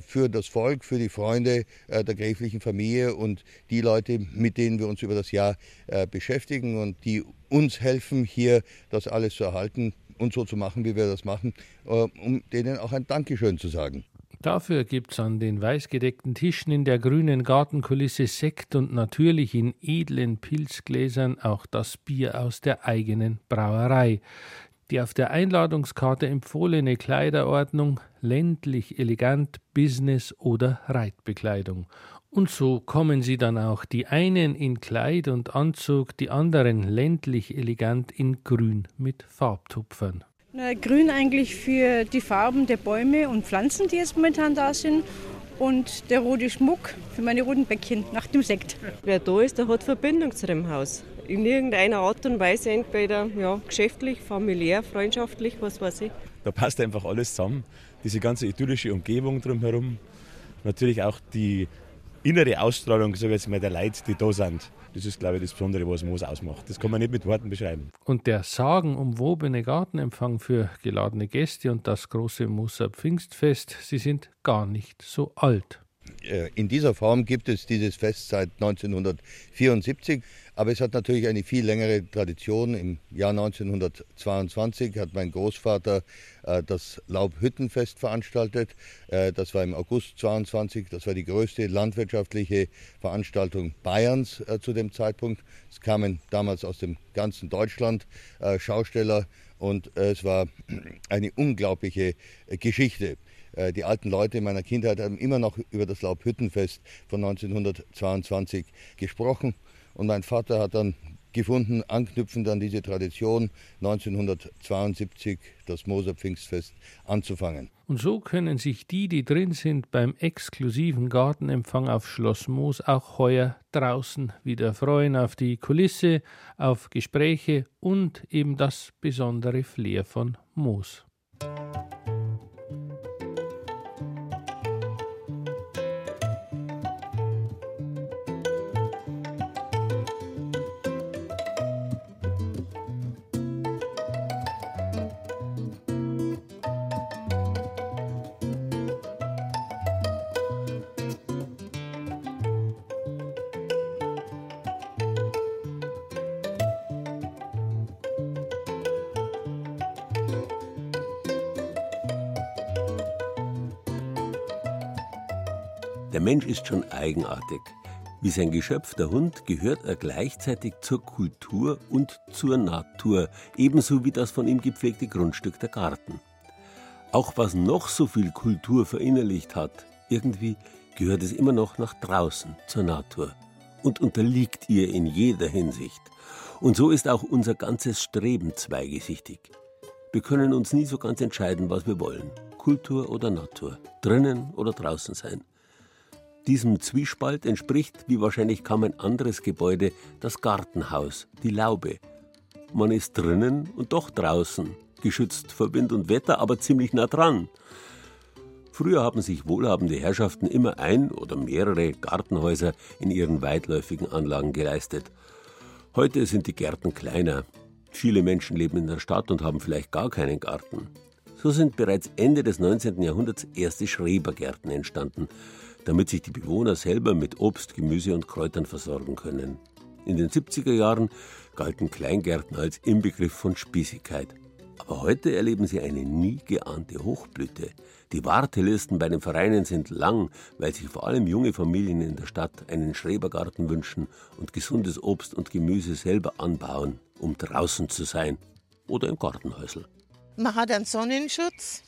für das Volk, für die Freunde der gräflichen Familie und die Leute, mit denen wir uns über das Jahr beschäftigen und die uns helfen, hier das alles zu erhalten und so zu machen, wie wir das machen, äh, um denen auch ein Dankeschön zu sagen. Dafür gibt's an den weißgedeckten Tischen in der grünen Gartenkulisse Sekt und natürlich in edlen Pilzgläsern auch das Bier aus der eigenen Brauerei. Die auf der Einladungskarte empfohlene Kleiderordnung ländlich elegant Business oder Reitbekleidung. Und so kommen sie dann auch, die einen in Kleid und Anzug, die anderen ländlich elegant in Grün mit Farbtupfern. Na, grün eigentlich für die Farben der Bäume und Pflanzen, die jetzt momentan da sind. Und der rote Schmuck für meine roten Bäckchen nach dem Sekt. Wer da ist, der hat Verbindung zu dem Haus. In irgendeiner Art und Weise, entweder ja, geschäftlich, familiär, freundschaftlich, was weiß ich. Da passt einfach alles zusammen. Diese ganze idyllische Umgebung drumherum. Natürlich auch die innere Ausstrahlung, ich jetzt mal, der Leute, die da sind. Das ist, glaube ich, das Besondere, was Moos ausmacht. Das kann man nicht mit Worten beschreiben. Und der sagenumwobene Gartenempfang für geladene Gäste und das große Moser Pfingstfest, sie sind gar nicht so alt. Äh, in dieser Form gibt es dieses Fest seit 1974. Aber es hat natürlich eine viel längere Tradition. Im Jahr 1922 hat mein Großvater äh, das Laubhüttenfest veranstaltet. Äh, das war im August 22. Das war die größte landwirtschaftliche Veranstaltung Bayerns zu dem Zeitpunkt. Es kamen damals aus dem ganzen Deutschland Schausteller und es war eine unglaubliche Geschichte. Äh, die alten Leute meiner Kindheit haben immer noch über das Laubhüttenfest von 1922 gesprochen. Und mein Vater hat dann gefunden, anknüpfend an diese Tradition 1972 das Moser Pfingstfest anzufangen. Und so können sich die, die drin sind, beim exklusiven Gartenempfang auf Schloss Moos auch heuer draußen wieder freuen auf die Kulisse, auf Gespräche und eben das besondere Flair von Moos. Der Mensch ist schon eigenartig. Wie sein Geschöpf, der Hund, gehört er gleichzeitig zur Kultur und zur Natur, ebenso wie das von ihm gepflegte Grundstück der Garten. Auch was noch so viel Kultur verinnerlicht hat, irgendwie gehört es immer noch nach draußen zur Natur und unterliegt ihr in jeder Hinsicht. Und so ist auch unser ganzes Streben zweigesichtig. Wir können uns nie so ganz entscheiden, was wir wollen. Kultur oder Natur, drinnen oder draußen sein. Diesem Zwiespalt entspricht, wie wahrscheinlich kaum ein anderes Gebäude, das Gartenhaus, die Laube. Man ist drinnen und doch draußen, geschützt vor Wind und Wetter, aber ziemlich nah dran. Früher haben sich wohlhabende Herrschaften immer ein oder mehrere Gartenhäuser in ihren weitläufigen Anlagen geleistet. Heute sind die Gärten kleiner. Viele Menschen leben in der Stadt und haben vielleicht gar keinen Garten. So sind bereits Ende des 19. Jahrhunderts erste Schrebergärten entstanden, damit sich die Bewohner selber mit Obst, Gemüse und Kräutern versorgen können. In den 70er Jahren galten Kleingärten als Inbegriff von Spießigkeit. Aber heute erleben sie eine nie geahnte Hochblüte. Die Wartelisten bei den Vereinen sind lang, weil sich vor allem junge Familien in der Stadt einen Schrebergarten wünschen und gesundes Obst und Gemüse selber anbauen, um draußen zu sein oder im Gartenhäusl. Man hat einen Sonnenschutz,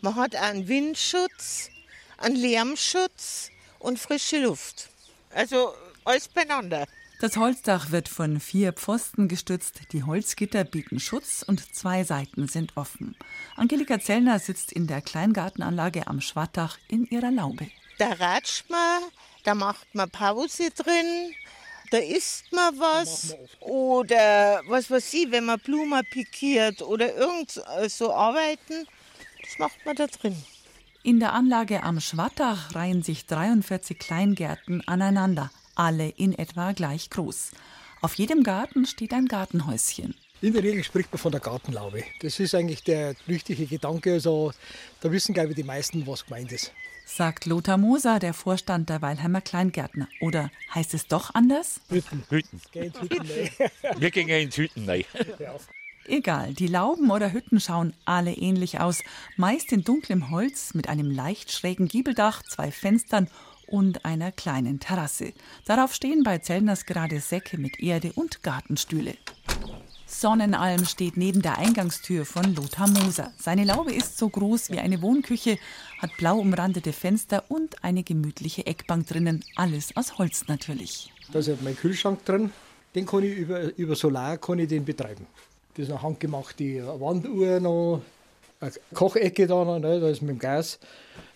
man hat einen Windschutz, einen Lärmschutz und frische Luft. Also alles beieinander. Das Holzdach wird von vier Pfosten gestützt, die Holzgitter bieten Schutz und zwei Seiten sind offen. Angelika Zellner sitzt in der Kleingartenanlage am Schwattach in ihrer Laube. Da ratscht man, da macht man Pause drin, da isst man was oder was weiß ich, wenn man Blumen pikiert oder irgend so arbeiten, das macht man da drin. In der Anlage am Schwattach reihen sich 43 Kleingärten aneinander, alle in etwa gleich groß. Auf jedem Garten steht ein Gartenhäuschen. In der Regel spricht man von der Gartenlaube. Das ist eigentlich der richtige Gedanke. Also, da wissen, glaube ich, die meisten, was gemeint ist. Sagt Lothar Moser, der Vorstand der Weilheimer Kleingärtner. Oder heißt es doch anders? Hütten. Hütten. Wir gehen ins Hütten rein. Egal, die Lauben oder Hütten schauen alle ähnlich aus. Meist in dunklem Holz mit einem leicht schrägen Giebeldach, zwei Fenstern und einer kleinen Terrasse. Darauf stehen bei Zellners gerade Säcke mit Erde und Gartenstühle. Sonnenalm steht neben der Eingangstür von Lothar Moser. Seine Laube ist so groß wie eine Wohnküche, hat blau umrandete Fenster und eine gemütliche Eckbank drinnen. Alles aus Holz natürlich. Da ist mein Kühlschrank drin. Den kann ich über, über Solar kann ich den betreiben. Das ist eine handgemachte Wanduhr noch, eine Kochecke da noch, ne, da ist mit dem Gas.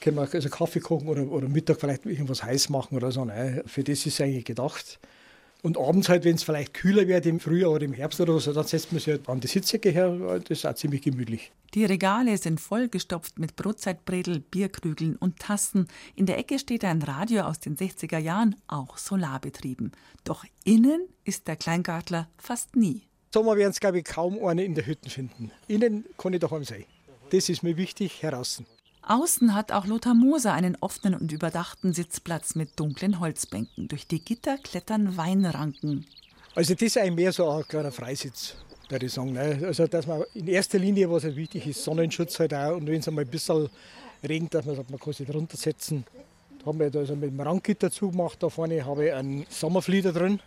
Können wir also Kaffee kochen oder, oder Mittag vielleicht irgendwas heiß machen oder so. Ne. Für das ist es eigentlich gedacht. Und abends halt, wenn es vielleicht kühler wird im Frühjahr oder im Herbst oder so, dann setzt man sich halt an die Sitzecke her. Das ist auch ziemlich gemütlich. Die Regale sind vollgestopft mit Brotzeitbredel, Bierkrügeln und Tassen. In der Ecke steht ein Radio aus den 60er Jahren, auch solarbetrieben. Doch innen ist der Kleingartler fast nie. Sommer werden es, glaube ich, kaum eine in der Hütte finden. Innen kann ich daheim sein. Das ist mir wichtig, heraus. Außen hat auch Lothar Moser einen offenen und überdachten Sitzplatz mit dunklen Holzbänken. Durch die Gitter klettern Weinranken. Also das ist eigentlich mehr so ein kleiner Freisitz, würde ich sagen. Ne? Also dass man in erster Linie, was halt wichtig ist, Sonnenschutz halt auch. Und wenn es einmal ein bisschen regnet, dass man sagt, man kann sich drunter setzen. Da haben wir also mit dem Ranggitter zugemacht. Da vorne habe ich einen Sommerflieder drin.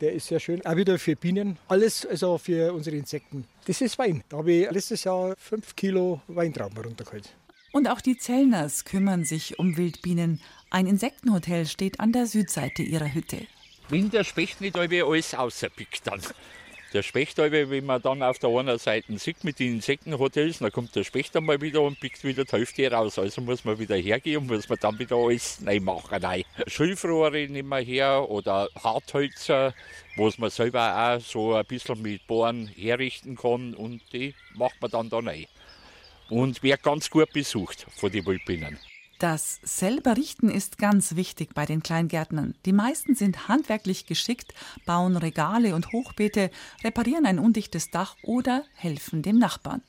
Der ist sehr schön. Auch wieder für Bienen. Alles also für unsere Insekten. Das ist Wein. Da habe ich letztes Jahr fünf Kilo Weintrauben runtergeholt. Und auch die Zellners kümmern sich um Wildbienen. Ein Insektenhotel steht an der Südseite ihrer Hütte. Wenn der Specht nicht alles außerpickt dann. Der Specht, wenn man dann auf der einen Seite sieht mit den Insektenhotels, dann kommt der Specht einmal wieder und pickt wieder die Hälfte raus. Also muss man wieder hergehen und muss man dann wieder alles neu machen. Nein. Schilfrohre nehmen wir her oder Harthölzer, wo man selber auch so ein bisschen mit Bohren herrichten kann und die macht man dann da rein und wird ganz gut besucht von den Wildbienen. Das selber Richten ist ganz wichtig bei den Kleingärtnern. Die meisten sind handwerklich geschickt, bauen Regale und Hochbeete, reparieren ein undichtes Dach oder helfen dem Nachbarn.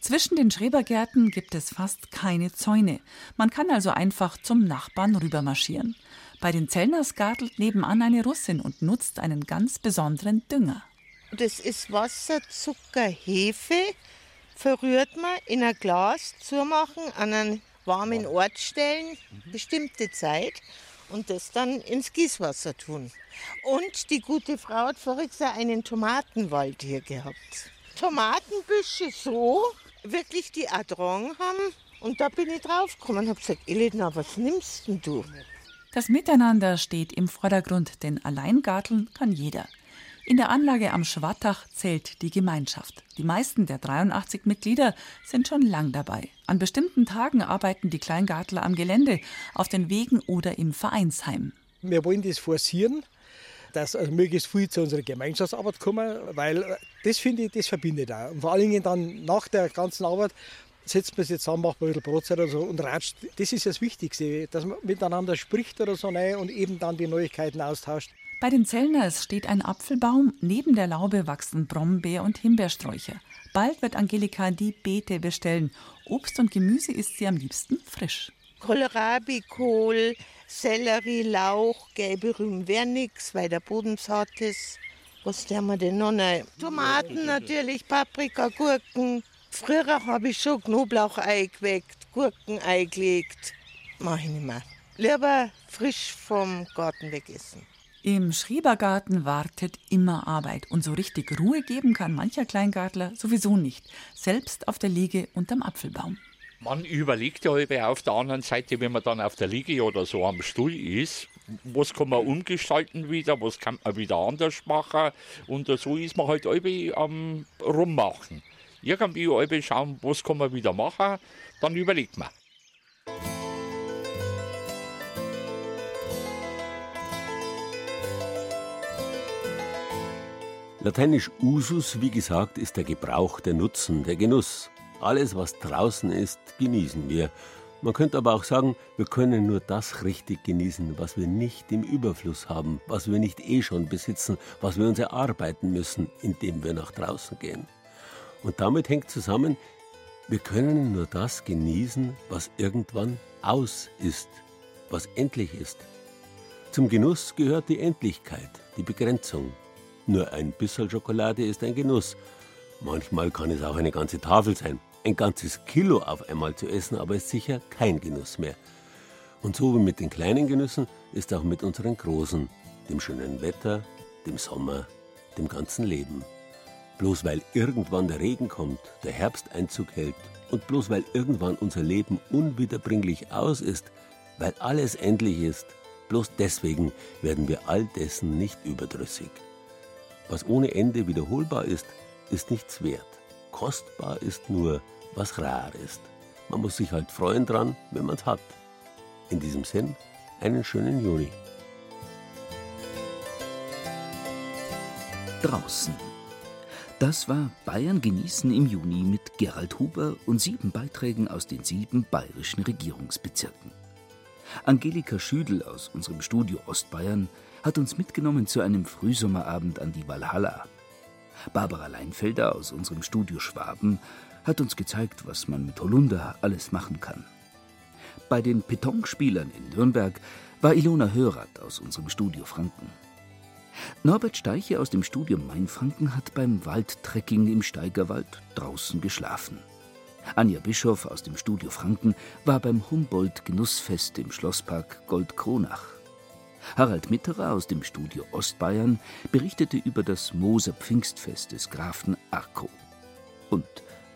Zwischen den Schrebergärten gibt es fast keine Zäune. Man kann also einfach zum Nachbarn rübermarschieren. Bei den Zellners gartelt nebenan eine Russin und nutzt einen ganz besonderen Dünger. Das ist Wasser, Zucker, Hefe verrührt man in ein Glas, zumachen, an einen warmen Ort stellen, bestimmte Zeit und das dann ins Gießwasser tun. Und die gute Frau hat voriges Jahr einen Tomatenwald hier gehabt. Tomatenbüsche so, wirklich die Adrong haben. Und da bin ich draufgekommen und habe gesagt, Elena, was nimmst denn du? Das Miteinander steht im Vordergrund, denn Alleingarteln kann jeder. In der Anlage am Schwattach zählt die Gemeinschaft. Die meisten der 83 Mitglieder sind schon lang dabei. An bestimmten Tagen arbeiten die Kleingartler am Gelände, auf den Wegen oder im Vereinsheim. Wir wollen das forcieren, dass also möglichst viel zu unserer Gemeinschaftsarbeit kommen, weil das finde ich, das verbindet auch. Und vor allen Dingen dann nach der ganzen Arbeit setzt man sich zusammen, macht ein bisschen Brotzeit oder so und ratscht. Das ist das Wichtigste, dass man miteinander spricht oder so ne, und eben dann die Neuigkeiten austauscht. Bei den Zellners steht ein Apfelbaum, neben der Laube wachsen Brombeer- und Himbeersträucher. Bald wird Angelika die Beete bestellen. Obst und Gemüse isst sie am liebsten frisch. Kohlrabi, Kohl, Sellerie, Lauch, gelbe Rüben wäre nix, weil der Boden zart ist. Was haben wir denn noch? Nein. Tomaten natürlich, Paprika, Gurken. Früher habe ich schon Knoblauch eingeweckt, Gurken eingelegt. Mach ich nicht mehr. Lieber frisch vom Garten wegessen. Im Schrebergarten wartet immer Arbeit und so richtig Ruhe geben kann mancher Kleingartler sowieso nicht, selbst auf der Liege unterm Apfelbaum. Man überlegt ja über auf der anderen Seite, wenn man dann auf der Liege oder so am Stuhl ist, was kann man umgestalten wieder, was kann man wieder anders machen und so ist man halt irgendwie am Rummachen. Irgendwie schauen, was kann man wieder machen, dann überlegt man. Lateinisch usus, wie gesagt, ist der Gebrauch, der Nutzen, der Genuss. Alles, was draußen ist, genießen wir. Man könnte aber auch sagen, wir können nur das richtig genießen, was wir nicht im Überfluss haben, was wir nicht eh schon besitzen, was wir uns erarbeiten müssen, indem wir nach draußen gehen. Und damit hängt zusammen, wir können nur das genießen, was irgendwann aus ist, was endlich ist. Zum Genuss gehört die Endlichkeit, die Begrenzung, nur ein bisschen Schokolade ist ein Genuss. Manchmal kann es auch eine ganze Tafel sein. Ein ganzes Kilo auf einmal zu essen, aber ist sicher kein Genuss mehr. Und so wie mit den kleinen Genüssen ist auch mit unseren großen, dem schönen Wetter, dem Sommer, dem ganzen Leben. Bloß weil irgendwann der Regen kommt, der Herbst Einzug hält und bloß weil irgendwann unser Leben unwiederbringlich aus ist, weil alles endlich ist, bloß deswegen werden wir all dessen nicht überdrüssig. Was ohne Ende wiederholbar ist, ist nichts wert. Kostbar ist nur, was rar ist. Man muss sich halt freuen dran, wenn man es hat. In diesem Sinn, einen schönen Juni. Draußen. Das war Bayern genießen im Juni mit Gerald Huber und sieben Beiträgen aus den sieben bayerischen Regierungsbezirken. Angelika Schüdel aus unserem Studio Ostbayern hat uns mitgenommen zu einem Frühsommerabend an die Walhalla. Barbara Leinfelder aus unserem Studio Schwaben hat uns gezeigt, was man mit Holunder alles machen kann. Bei den Petonspielern in Nürnberg war Ilona Hörath aus unserem Studio Franken. Norbert Steiche aus dem Studio Mainfranken hat beim Waldtrekking im Steigerwald draußen geschlafen. Anja Bischof aus dem Studio Franken war beim Humboldt-Genussfest im Schlosspark Goldkronach. Harald Mitterer aus dem Studio Ostbayern berichtete über das Moser Pfingstfest des Grafen Arco. Und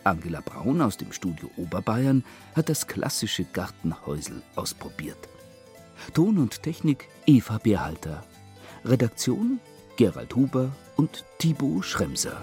Angela Braun aus dem Studio Oberbayern hat das klassische Gartenhäusel ausprobiert. Ton und Technik Eva Beerhalter. Redaktion Gerald Huber und Thibaut Schremser.